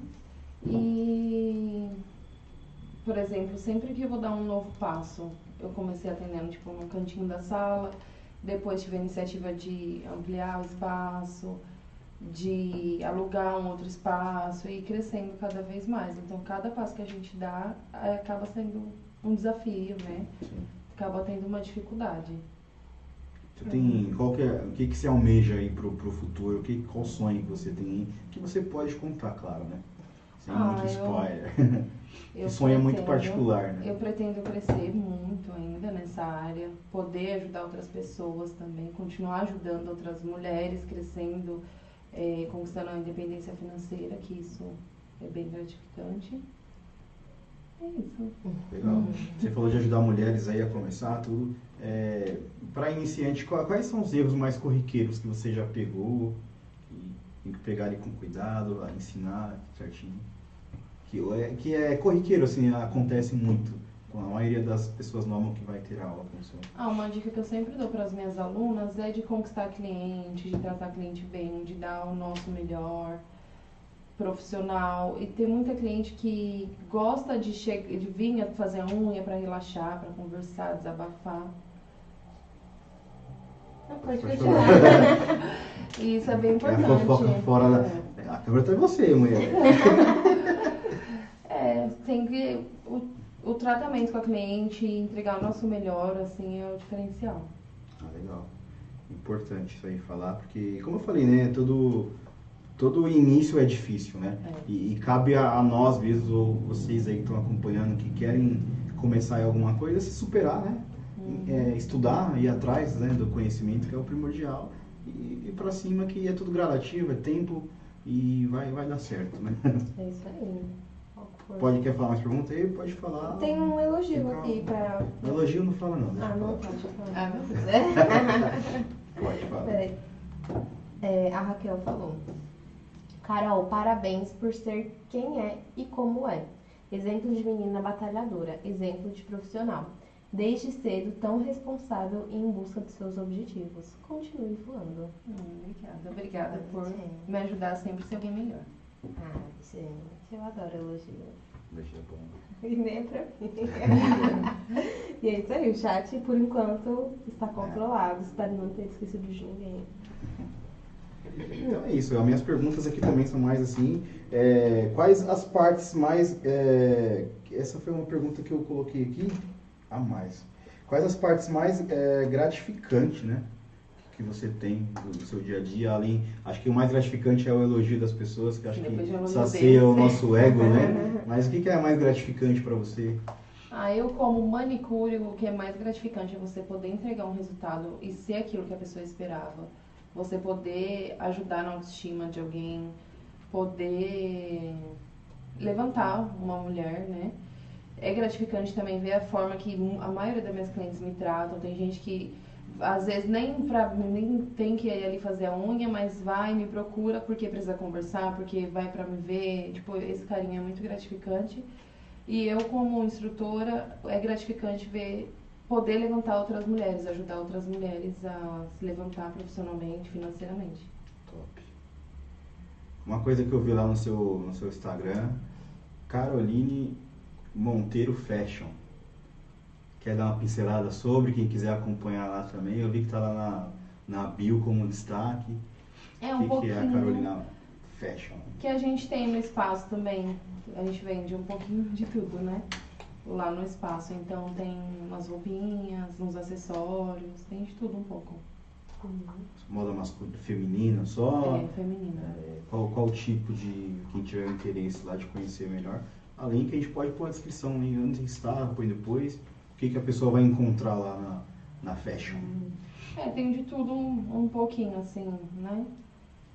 E, por exemplo, sempre que eu vou dar um novo passo, eu comecei atendendo tipo no cantinho da sala, depois tive a iniciativa de ampliar o espaço, de alugar um outro espaço e ir crescendo cada vez mais. Então, cada passo que a gente dá é, acaba sendo um desafio, né? Sim. Acaba tendo uma dificuldade. Você tem qual que é, o que que você almeja aí pro, pro futuro? O que qual sonho que você tem? Que você pode contar, claro, né? Sem ah, muito spoiler. Eu, eu sonho é muito particular, né? Eu pretendo crescer muito ainda nessa área, poder ajudar outras pessoas também, continuar ajudando outras mulheres crescendo é, conquistando a independência financeira, que isso é bem gratificante. É isso. Legal. Uhum. Você falou de ajudar mulheres aí a começar tudo. É, Para iniciante, quais são os erros mais corriqueiros que você já pegou? Que tem que pegar ali com cuidado, a ensinar certinho? Que é, que é corriqueiro, assim, acontece muito a maioria das pessoas novas que vai ter aula com você? Ah, uma dica que eu sempre dou para as minhas alunas é de conquistar cliente, de tratar cliente bem, de dar o nosso melhor profissional e tem muita cliente que gosta de, de vir fazer a unha para relaxar, para conversar, desabafar. Não pode continuar. Isso é bem importante. É a fofoca fora da... É. A câmera tá em você, mulher. é, tem que o tratamento com a cliente, entregar o nosso melhor, assim, é o diferencial. Ah, legal. Importante isso aí falar, porque, como eu falei, né, todo, todo início é difícil, né? É. E, e, cabe a, a, nós mesmos, ou vocês aí que estão acompanhando, que querem começar em alguma coisa, se superar, né? Uhum. É, estudar, ir atrás né, do conhecimento, que é o primordial, e ir pra cima, que é tudo gradativo, é tempo, e vai, vai dar certo, né? É isso aí. Pode, quer falar mais pergunta aí? Pode falar. Tem um elogio aqui para. Elogio não fala não. Ah, não pode falar. Ah, não. pode falar. Peraí. É, a Raquel falou. Carol, parabéns por ser quem é e como é. Exemplo de menina batalhadora, exemplo de profissional. Desde cedo, tão responsável e em busca de seus objetivos. Continue voando. Hum, obrigada, obrigada por me ajudar a sempre ser alguém melhor. Ah, gente, eu adoro elogio. Elogio é bom. E nem é pra mim. e é isso aí, o chat, por enquanto, está controlado. Espero não ter esquecido de ninguém. Então é isso. As minhas perguntas aqui também são mais assim. É, quais as partes mais. É, essa foi uma pergunta que eu coloquei aqui a mais. Quais as partes mais é, gratificantes, né? Que você tem do, seu dia a dia, além, acho que o mais gratificante é o elogio das pessoas, que acho que sacia o nosso ego, né? Mas o que, que é mais gratificante para você? Ah, eu como manicure, o que é mais gratificante é você poder entregar um resultado e ser aquilo que a pessoa esperava. Você poder ajudar na autoestima de alguém, poder levantar uma mulher, né? É gratificante também ver a forma que a maioria das minhas clientes me tratam. Tem gente que às vezes nem, pra, nem tem que ir ali fazer a unha, mas vai, me procura porque precisa conversar, porque vai para me ver. Tipo, esse carinho é muito gratificante. E eu, como instrutora, é gratificante ver poder levantar outras mulheres, ajudar outras mulheres a se levantar profissionalmente, financeiramente. Top. Uma coisa que eu vi lá no seu, no seu Instagram, Caroline Monteiro Fashion. Quer dar uma pincelada sobre, quem quiser acompanhar lá também. Eu vi que está lá na, na bio como destaque. É um o que, que é a Carolina Fashion? Que a gente tem no espaço também. A gente vende um pouquinho de tudo, né? Lá no espaço. Então tem umas roupinhas, uns acessórios, tem de tudo um pouco. Moda masculina, feminina só? É, feminina. É, qual, qual tipo de. Quem tiver interesse lá de conhecer melhor. Além que a gente pode pôr a descrição né? antes de estar, põe depois que, que a pessoa vai encontrar lá na, na fashion? É, tem de tudo um, um pouquinho, assim, né?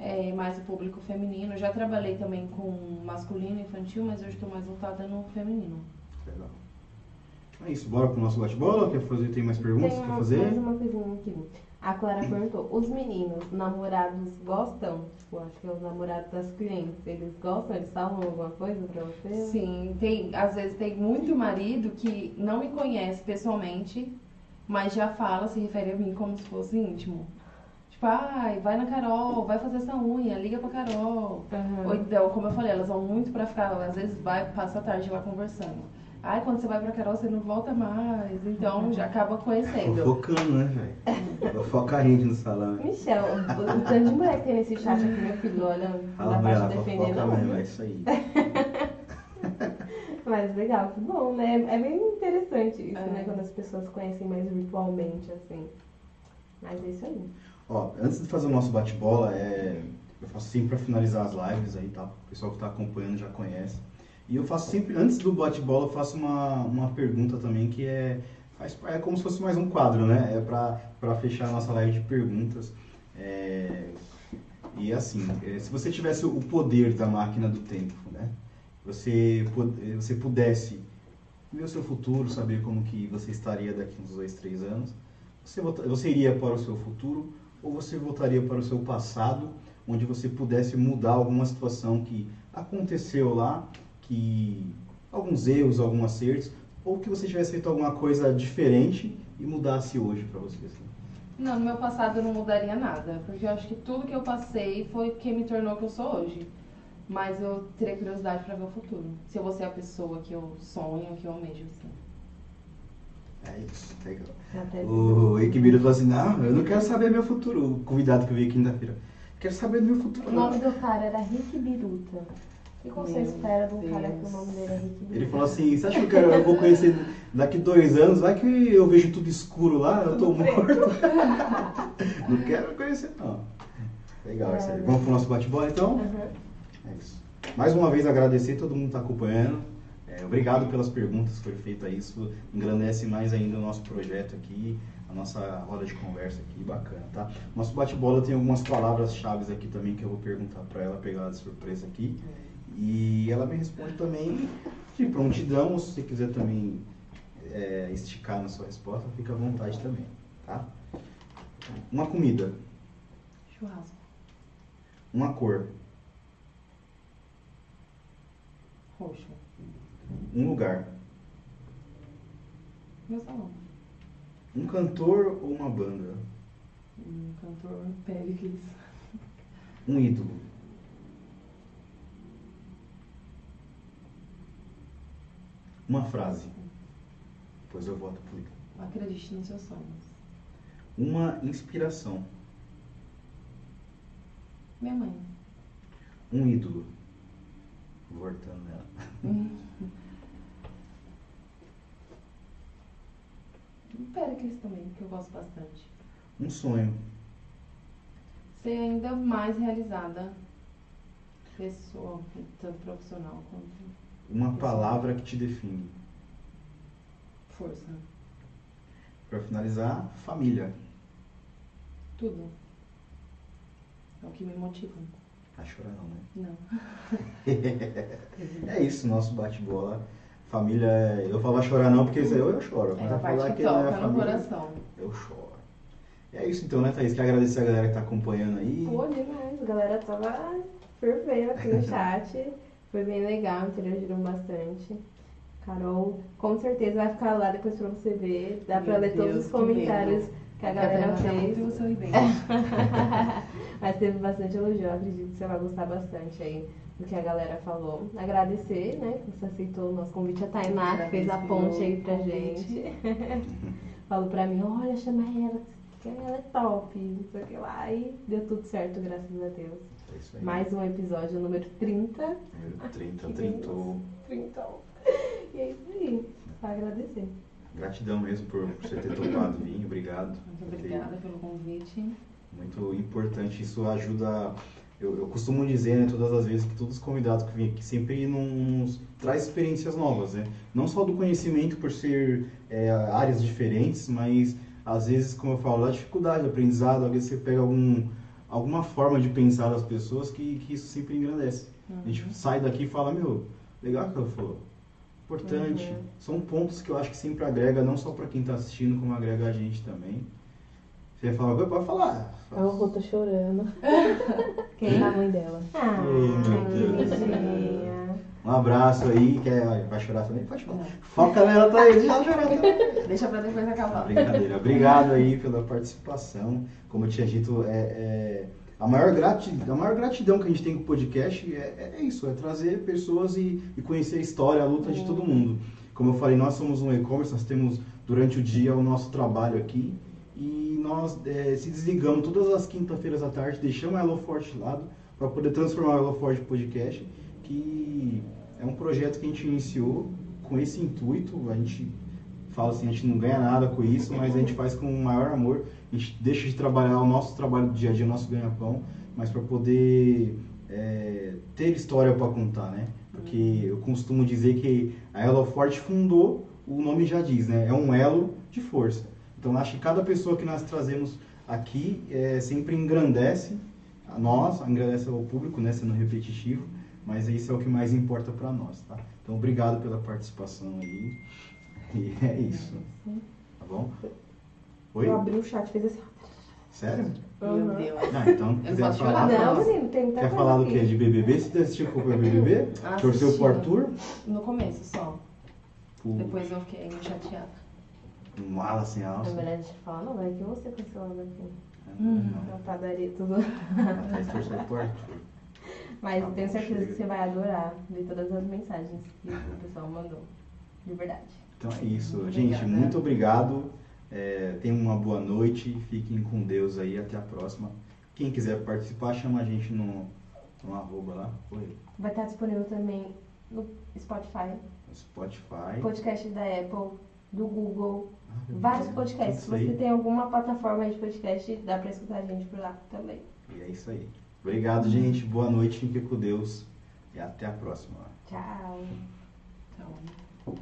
É, mais o público feminino. Eu já trabalhei também com masculino e infantil, mas hoje estou mais voltada no feminino. Legal. É isso, bora pro nosso bate-bola? Quer fazer? Tem mais perguntas para fazer? Mais uma pergunta aqui. A Clara perguntou, os meninos, namorados, gostam? Tipo, acho que é os namorados das clientes, eles gostam? Eles falam alguma coisa pra você? Sim, tem, às vezes tem muito marido que não me conhece pessoalmente, mas já fala, se refere a mim como se fosse íntimo. Tipo, ai, vai na Carol, vai fazer essa unha, liga pra Carol. Uhum. Ou então, como eu falei, elas vão muito pra ficar, às vezes vai, passa a tarde lá conversando. Ai, quando você vai pra Carol, você não volta mais. Então já acaba conhecendo. Fofocando, né, velho? Fofoca a gente no salão. Michel, o tanto de mulher que tem nesse chat aqui, meu filho, olha, não dá pra te defender, não. Mesmo, é isso aí. Mas legal, que bom, né? É bem interessante isso, é. né? Quando as pessoas conhecem mais virtualmente, assim. Mas é isso aí. Ó, antes de fazer o nosso bate-bola, é... eu faço sempre pra finalizar as lives aí, tá? O pessoal que tá acompanhando já conhece. E eu faço sempre, antes do bate-bola, eu faço uma, uma pergunta também que é, faz, é como se fosse mais um quadro, né? É para fechar a nossa live de perguntas. É, e assim, é, se você tivesse o poder da máquina do tempo, né? Você, você pudesse ver o seu futuro, saber como que você estaria daqui uns dois, três anos, você, você iria para o seu futuro ou você voltaria para o seu passado, onde você pudesse mudar alguma situação que aconteceu lá que alguns erros, alguns acertos, ou que você tivesse feito alguma coisa diferente e mudasse hoje para você? Assim? Não, no meu passado eu não mudaria nada, porque eu acho que tudo que eu passei foi que me tornou o que eu sou hoje. Mas eu teria curiosidade para ver o futuro. Se eu vou ser a pessoa que eu sonho, que eu almejo, assim. É isso, legal. O Equibiro falou assim, não, eu não quero saber meu futuro. O convidado que vi quinta-feira. Quero saber do meu futuro. O nome do cara era Rick Biruta. O que você espera de um cara que o nome dele é Rick Ele falou assim, você acha que eu, vou conhecer daqui dois anos? Vai que eu vejo tudo escuro lá, eu tô morto. não quero conhecer, não. Legal, é, isso aí. Vamos pro nosso bate-bola, então? Uhum. É isso. Mais uma vez agradecer todo mundo que está acompanhando. É, obrigado pelas perguntas que foram feitas. Isso engrandece mais ainda o nosso projeto aqui, a nossa roda de conversa aqui, bacana, tá? Nosso bate-bola tem algumas palavras-chave aqui também que eu vou perguntar para ela, pegar ela de surpresa aqui. E ela me responde também de prontidão, se você quiser também é, esticar na sua resposta, fica à vontade também, tá? Uma comida. Churrasco. Uma cor. Roxo. Um lugar. Meu salão. Um cantor ou uma banda? Um cantor Péricles. Um ídolo. Uma frase. Pois eu voto por ele. Acredite nos seus sonhos. Uma inspiração. Minha mãe. Um ídolo. Voltando nela. Péricles também, que eu gosto bastante. Um sonho. ser ainda mais realizada pessoa, tanto profissional quanto Uma palavra que te define. força. Para finalizar, família. Tudo. É o que me motiva. Vai chorar não, né? Não. É isso, nosso bate-bola. Família, é- eu falo chorar não, porque isso aí eu, eu choro. É Mas a vai falar parte que que não é toca no família, coração. eu choro. É isso então, né, Thaís? Quero agradecer a galera que tá acompanhando aí. Pô, demais. A galera tava fervendo aqui no chat. Foi bem legal, interagiram bastante. Carol, com certeza vai ficar lá depois pra você ver. Dá pra Meu ler todos Deus, os que comentários medo. que a galera fez. muito sorridente. Mas teve bastante elogio, acredito que você vai gostar bastante aí do que a galera falou. Agradecer, né, que você aceitou o nosso convite. A Tainá, que fez a ponte aí pra gente. Falou pra mim, olha, chama ela, que ela é top, não sei o que lá. E deu tudo certo, graças a Deus. É isso aí. Mais um episódio, número 30. Número 30, Que 30. 30. E é isso aí, só agradecer. Gratidão mesmo por, por você ter topado vir, obrigado. Muito por ter- obrigada pelo convite. Muito importante, isso ajuda. Eu, eu costumo dizer, né, todas as vezes que todos os convidados que vêm aqui sempre nos traz experiências novas, né? Não só do conhecimento por ser é, áreas diferentes, mas às vezes, como eu falo, da dificuldade, do aprendizado, às vezes você pega algum, alguma forma de pensar das pessoas que, que isso sempre engrandece. A gente sai daqui e fala, meu, legal o que ela falou. Importante. Uhum. São pontos que eu acho que sempre agrega, não só para quem está assistindo, como agrega a gente também. Você fala, "Vai, pode falar. A Rô tá chorando. Quem é a mãe dela? Ah, Oh, meu Deus. Um abraço aí, quer, vai chorar também? Pode chorar. Foca nela, tá aí, já chorar também. Deixa pra depois acabar. brincadeira. Obrigado aí pela participação. Como eu tinha dito, é, é, a, maior gratidão, a maior gratidão que a gente tem com o podcast é, é isso, é trazer pessoas e, e conhecer a história, a luta de todo mundo. Como eu falei, nós somos um e-commerce, nós temos durante o dia o nosso trabalho aqui e nós é, se desligamos todas as quinta-feiras à tarde, deixamos a Hello Forte de lado para poder transformar o Hello Forte em podcast, que é um projeto que a gente iniciou com esse intuito, a gente fala assim, a gente não ganha nada com isso, mas a gente faz com o maior amor. A gente deixa de trabalhar o nosso trabalho do dia a dia, o nosso ganha-pão, mas para poder é, ter história para contar, né? Porque eu costumo dizer que a Elo Forte fundou, o nome já diz, né? É um elo de força. Então acho que cada pessoa que nós trazemos aqui é, sempre engrandece a nós, engrandece ao público, né? Sendo repetitivo, mas isso é o que mais importa para nós, tá? Então obrigado pela participação aí. E é isso. Tá bom? Oi? Eu abri o chat, fez assim. Sério? Meu. Deus. Ah, então, não quiser posso falar. chorar, Não, menino, tem muita Quer coisa falar do quê? De BBB? Você assistiu o BBB? Ah, Torceu pro Arthur? No começo só. Pro Depois eu fiquei chateada. um mala sem Na alça? verdade, deixa eu falar, não, é que você cancelando aqui. Hum. Na padaria, tudo. A Thaís torceu pro Arthur. Mas Tá eu tenho bom, certeza chega. que você vai adorar ver todas as mensagens que o pessoal mandou. De verdade. Então é isso. Muito Gente, obrigada. muito obrigado. É, tenham uma boa noite. Fiquem com Deus aí. Até a próxima. Quem quiser participar, chama a gente no, no arroba lá. Oi. Vai estar disponível também no Spotify, Spotify. podcast da Apple, do Google, Ah, vários podcasts. Se você tem alguma plataforma de podcast, dá pra escutar a gente por lá também. E é isso aí. Obrigado, gente. Boa noite. Fiquem com Deus. E até a próxima. Tchau. Então.